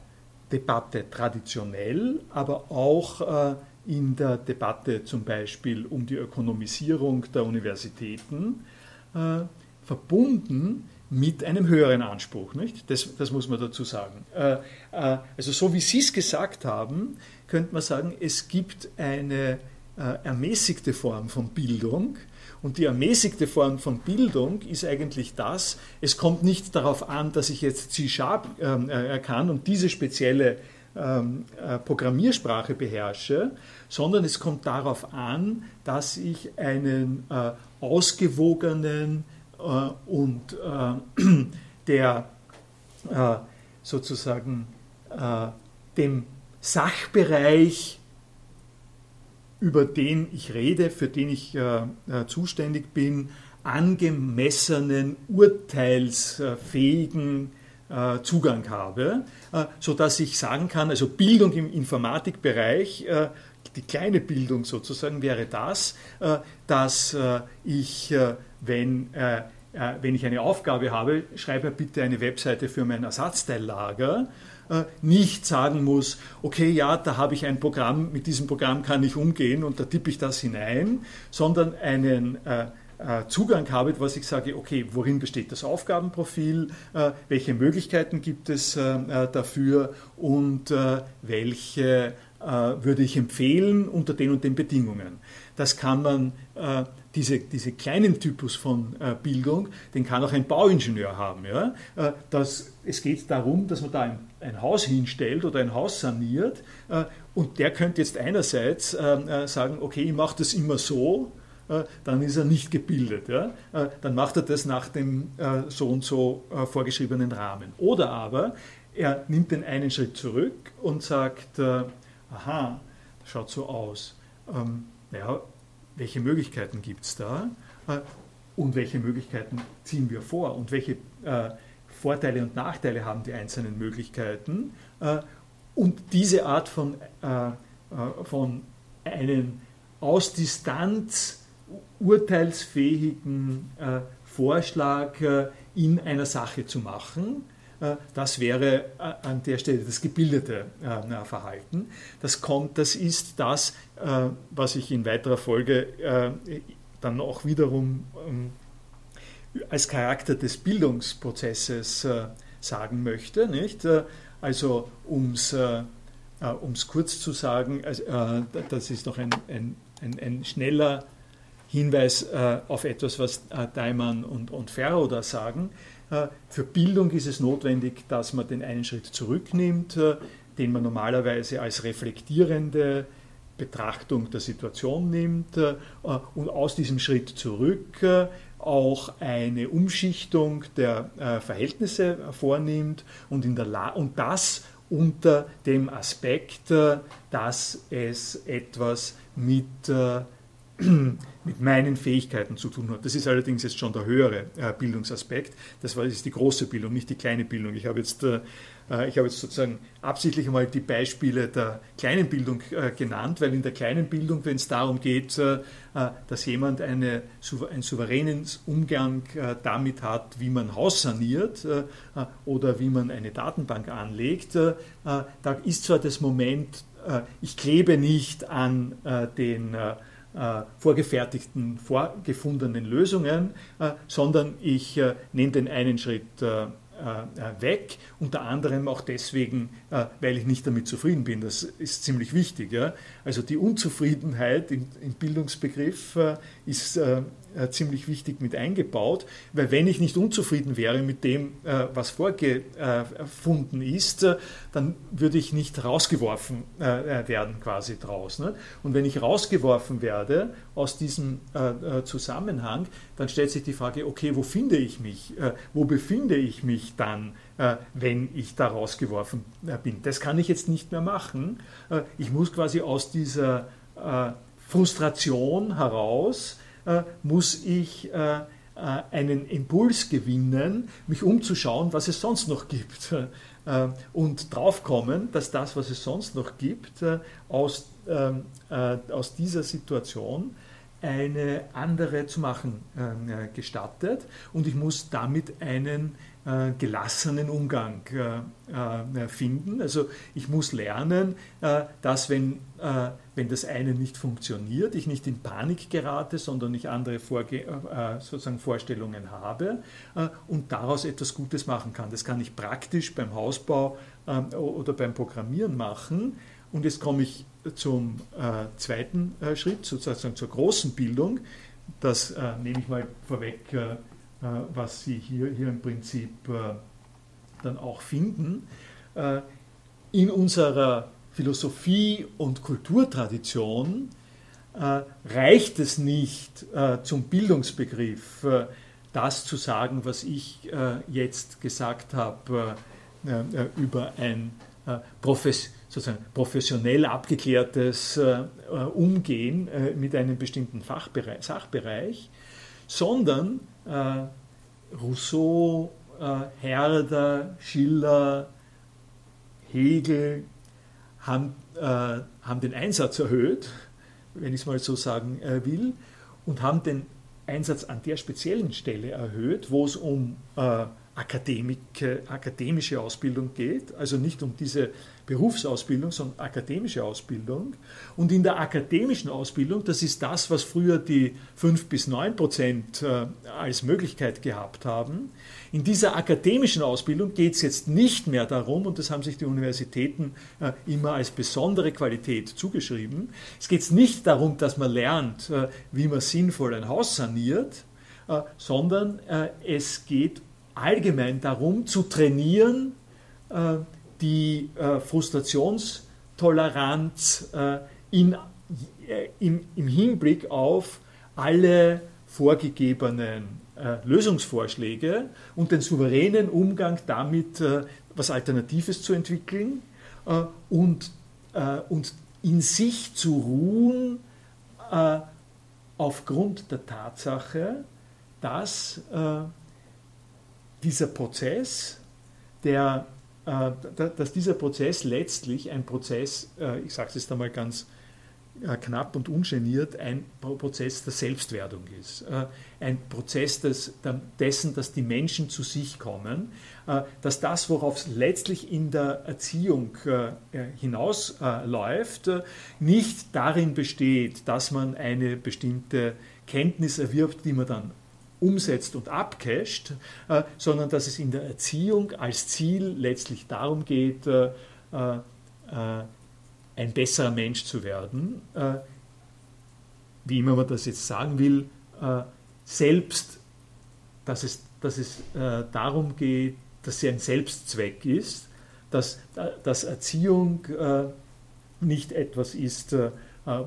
Debatte traditionell, aber auch in der Debatte zum Beispiel um die Ökonomisierung der Universitäten äh, verbunden mit einem höheren Anspruch. Nicht? Das, das muss man dazu sagen. Äh, äh, also so wie Sie es gesagt haben, könnte man sagen, es gibt eine äh, ermäßigte Form von Bildung. Und die ermäßigte Form von Bildung ist eigentlich das, es kommt nicht darauf an, dass ich jetzt C-Sharp ähm, äh, kann und diese spezielle ähm, äh, Programmiersprache beherrsche, sondern es kommt darauf an, dass ich einen äh, ausgewogenen äh, und äh, der sozusagen dem Sachbereich, über den ich rede, für den ich äh, zuständig bin, angemessenen, urteilsfähigen Zugang habe, sodass ich sagen kann, also Bildung im Informatikbereich die kleine Bildung sozusagen wäre das, äh, dass äh, ich, äh, wenn, wenn ich eine Aufgabe habe, schreibe bitte eine Webseite für mein Ersatzteillager, nicht sagen muss, okay, ja, da habe ich ein Programm, mit diesem Programm kann ich umgehen und da tippe ich das hinein, sondern einen Zugang habe, was ich sage, okay, worin besteht das Aufgabenprofil, welche Möglichkeiten gibt es dafür und welche äh, würde ich empfehlen unter den und den Bedingungen. Das kann man, äh, diese, diese kleinen Typus von äh, Bildung, den kann auch ein Bauingenieur haben. Ja? Das, es geht darum, dass man da ein, ein Haus hinstellt oder ein Haus saniert und der könnte jetzt einerseits sagen, okay, ich mache das immer so, dann ist er nicht gebildet. Ja? Dann macht er das nach dem so und so vorgeschriebenen Rahmen. Oder aber er nimmt den einen Schritt zurück und sagt, aha, das schaut so aus. Ähm, ja, welche Möglichkeiten gibt es da? Äh, und welche Möglichkeiten ziehen wir vor und welche äh, Vorteile und Nachteile haben die einzelnen Möglichkeiten. Äh, und diese Art von, äh, äh, von einem aus Distanz urteilsfähigen äh, Vorschlag in einer Sache zu machen, das wäre an der Stelle das gebildete Verhalten. Das kommt, das ist das, was ich in weiterer Folge dann auch wiederum ähm, als Charakter des Bildungsprozesses äh, sagen möchte. Nicht? Äh, also um es äh, kurz zu sagen, das ist noch ein, ein, ein, ein schneller Hinweis auf etwas, was Daimann und, und Ferro da sagen. Für Bildung ist es notwendig, dass man den einen Schritt zurücknimmt, den man normalerweise als reflektierende Betrachtung der Situation nimmt und aus diesem Schritt zurück auch eine Umschichtung der äh, Verhältnisse vornimmt und, in der und das unter dem Aspekt, äh, dass es etwas mit, äh, mit meinen Fähigkeiten zu tun hat. Das ist allerdings jetzt schon der höhere Bildungsaspekt. Das ist die große Bildung, nicht die kleine Bildung. Ich habe jetzt ich habe jetzt sozusagen absichtlich einmal die Beispiele der kleinen Bildung äh, genannt, weil in der kleinen Bildung, wenn es darum geht, äh, dass jemand eine, einen souveränen Umgang damit hat, wie man Haus saniert oder wie man eine Datenbank anlegt, da ist zwar das Moment, ich klebe nicht an den vorgefertigten, vorgefundenen Lösungen, sondern ich nehme den einen Schritt äh, weg, unter anderem auch deswegen, äh, weil ich nicht damit zufrieden bin. Das ist ziemlich wichtig. Also die Unzufriedenheit im, Bildungsbegriff äh, ist ziemlich wichtig mit eingebaut, weil wenn ich nicht unzufrieden wäre mit dem, was vorgefunden ist, dann würde ich nicht rausgeworfen werden quasi draus. Ne? Und wenn ich rausgeworfen werde aus diesem Zusammenhang, dann stellt sich die Frage, okay, wo finde ich mich? Wo befinde ich mich dann? Äh, wenn ich da rausgeworfen äh, bin. Das kann ich jetzt nicht mehr machen. Äh, ich muss quasi aus dieser Frustration heraus, muss ich einen Impuls gewinnen, mich umzuschauen, was es sonst noch gibt. Und draufkommen, dass das, was es sonst noch gibt, aus, ähm, aus dieser Situation eine andere zu machen gestattet. Und ich muss damit einen gelassenen Umgang äh, äh, finden. Also ich muss lernen, dass wenn, wenn das eine nicht funktioniert, ich nicht in Panik gerate, sondern ich andere Vorge sozusagen Vorstellungen habe und daraus etwas Gutes machen kann. Das kann ich praktisch beim Hausbau oder beim Programmieren machen. Und jetzt komme ich zum zweiten Schritt, sozusagen zur großen Bildung. Das nehme ich mal vorweg äh, was Sie hier, hier im Prinzip äh, dann auch finden. Äh, in unserer Philosophie- und Kulturtradition reicht es nicht zum Bildungsbegriff, das zu sagen, was ich jetzt gesagt habe über ein sozusagen professionell abgeklärtes Umgehen mit einem bestimmten Fachbereich, Sachbereich, sondern äh, Rousseau, äh, Herder, Schiller, Hegel haben, äh, haben den Einsatz erhöht, wenn ich es mal so sagen äh, will, und haben den Einsatz an der speziellen Stelle erhöht, wo es um äh, akademische Ausbildung geht, also nicht um diese Berufsausbildung, sondern akademische Ausbildung. Und in der akademischen Ausbildung, das ist das, was früher die 5 bis 9 Prozent äh, als Möglichkeit gehabt haben, in dieser akademischen Ausbildung geht es jetzt nicht mehr darum, und das haben sich die Universitäten äh, immer als besondere Qualität zugeschrieben, es geht nicht darum, dass man lernt, äh, wie man sinnvoll ein Haus saniert, sondern es geht allgemein darum, zu trainieren, die äh, Frustrationstoleranz äh, in, äh, im, im, Hinblick auf alle vorgegebenen äh, Lösungsvorschläge und den souveränen Umgang damit, äh, was Alternatives zu entwickeln äh, und, und in sich zu ruhen aufgrund der Tatsache, dass dieser Prozess, der, dass dieser Prozess letztlich ein Prozess, ich sage es jetzt einmal ganz äh, knapp und ungeniert ein Prozess der Selbstwerdung ist. Äh, ein Prozess des, dessen, dass die Menschen zu sich kommen, äh, dass das, worauf es letztlich in der Erziehung hinausläuft, nicht darin besteht, dass man eine bestimmte Kenntnis erwirbt, die man dann umsetzt und abcasht, sondern dass es in der Erziehung als Ziel letztlich darum geht, ein besserer Mensch zu werden, äh, wie immer man das jetzt sagen will, äh, selbst, dass es, dass es äh, darum geht, dass sie ein Selbstzweck ist, dass, dass Erziehung äh, nicht etwas ist, äh,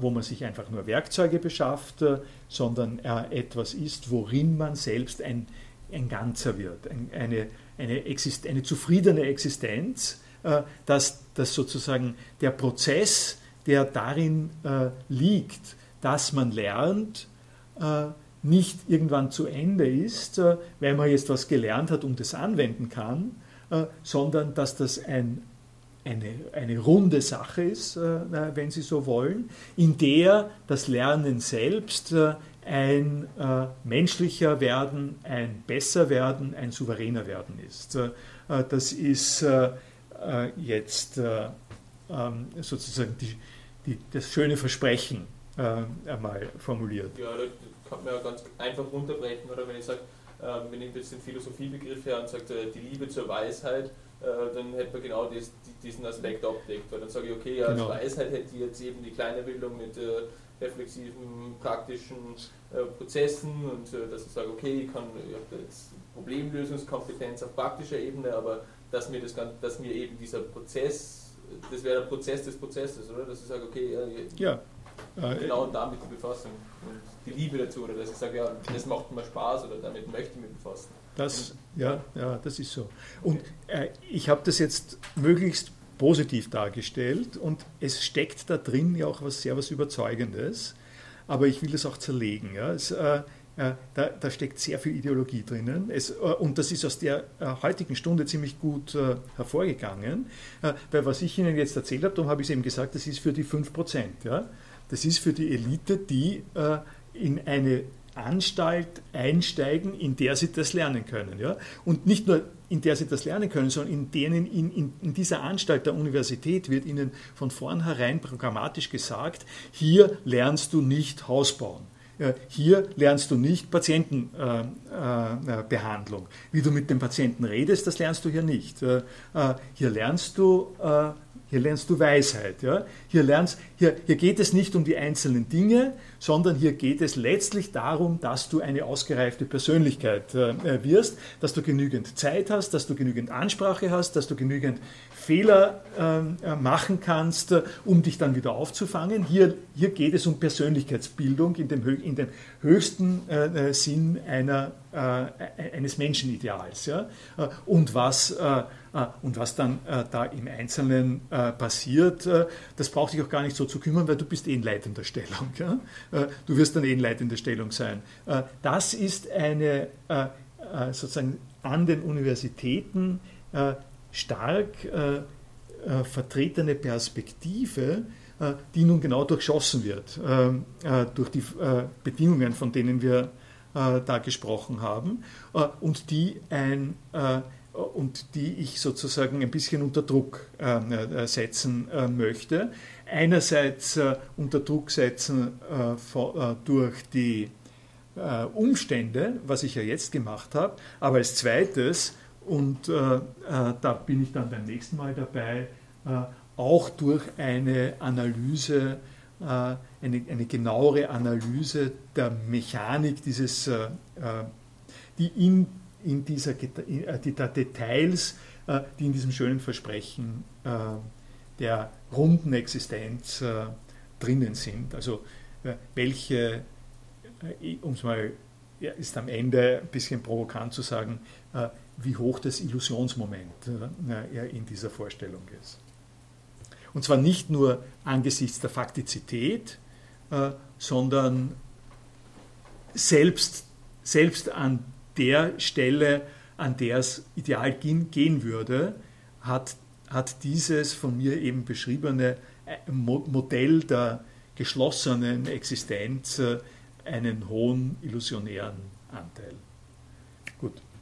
wo man sich einfach nur Werkzeuge beschafft, äh, sondern etwas ist, worin man selbst ein, ein Ganzer wird, ein, eine, eine, Exist eine zufriedene Existenz, äh, dass, dass sozusagen der Prozess, der darin äh, liegt, dass man lernt, äh, nicht irgendwann zu Ende ist, weil man jetzt was gelernt hat und das anwenden kann, sondern dass das ein, eine, eine runde Sache ist, wenn Sie so wollen, in der das Lernen selbst ein äh, menschlicher werden, ein besser werden, ein souveräner werden ist. Äh, das ist äh, äh, jetzt äh, ähm, sozusagen die, die, das schöne Versprechen äh, einmal formuliert. Ja, das kann man ja ganz einfach runterbrechen, oder wenn ich sage, wenn ich jetzt den Philosophiebegriff her und sage, die Liebe zur Weisheit, dann hätte man genau das, diesen Aspekt abdeckt. Weil dann sage ich, okay, ja, als genau. Weisheit hätte ich jetzt eben die kleine Bildung mit reflexiven, praktischen Prozessen und dass ich sage, okay, ich kann ich habe jetzt Problemlösungskompetenz auf praktischer Ebene, aber dass mir, das, dass mir eben dieser Prozess, das wäre der Prozess des Prozesses, oder? Dass ich sage, okay, ja, äh, genau damit die Befassung und die Liebe dazu, oder dass ich sage, ja, das macht mir Spaß oder damit möchte ich mich befassen. Das, ja, ja, das ist so. Und äh, ich habe das jetzt möglichst positiv dargestellt und es steckt da drin ja auch was sehr was Überzeugendes, aber ich will das auch zerlegen. Ja. Es, äh, da, da, steckt sehr viel Ideologie drinnen. Es, äh, und das ist aus der äh, heutigen Stunde ziemlich gut äh, hervorgegangen. weil was ich Ihnen jetzt erzählt habe, darum habe ich es eben gesagt, das ist für die 5%. Ja? Das ist für die Elite, die in eine Anstalt einsteigen, in der sie das lernen können. Ja? Und nicht nur in der sie das lernen können, sondern in denen in, in, in dieser Anstalt der Universität wird ihnen von vornherein programmatisch gesagt, hier lernst du nicht Haus bauen. Hier lernst du nicht Patientenbehandlung. Wie du mit dem Patienten redest, das lernst du hier nicht. Hier lernst du hier lernst du Weisheit. Ja? Hier, lernst, hier, hier geht es nicht um die einzelnen Dinge, sondern hier geht es letztlich darum, dass du eine ausgereifte Persönlichkeit äh, wirst, dass du genügend Zeit hast, dass du genügend Ansprache hast, dass du genügend Fehler ähm, äh, machen kannst, äh, um dich dann wieder aufzufangen. Hier, hier geht es um Persönlichkeitsbildung in dem, in dem höchsten äh, Sinn einer, äh, eines Menschenideals. Und was und was dann da im Einzelnen passiert, das braucht dich auch gar nicht so zu kümmern, weil du bist eh in leitender Stellung. Du wirst dann eh in leitender Stellung sein. Das ist eine sozusagen an den Universitäten stark vertretene Perspektive, die nun genau durchschossen wird ähm, durch die Bedingungen, von denen wir da gesprochen haben und die ein und die ich sozusagen ein bisschen unter Druck äh, setzen äh, möchte. Einerseits äh, unter Druck setzen äh, vor, äh, durch die äh, Umstände, was ich ja jetzt gemacht habe, aber als zweites, und da bin ich dann beim nächsten Mal dabei, auch durch eine Analyse, eine, eine genauere Analyse der Mechanik dieses, die in in dieser äh, die, Details, äh, die in diesem schönen Versprechen äh, der runden Existenz drinnen sind. Also welche, um es mal, ist am Ende ein bisschen provokant zu sagen, wie hoch das Illusionsmoment in dieser Vorstellung ist. Und zwar nicht nur angesichts der Faktizität, sondern selbst selbst an der Stelle, an der es ideal gehen würde, hat, hat dieses von mir eben beschriebene äh, Modell der geschlossenen Existenz äh, einen hohen illusionären Anteil.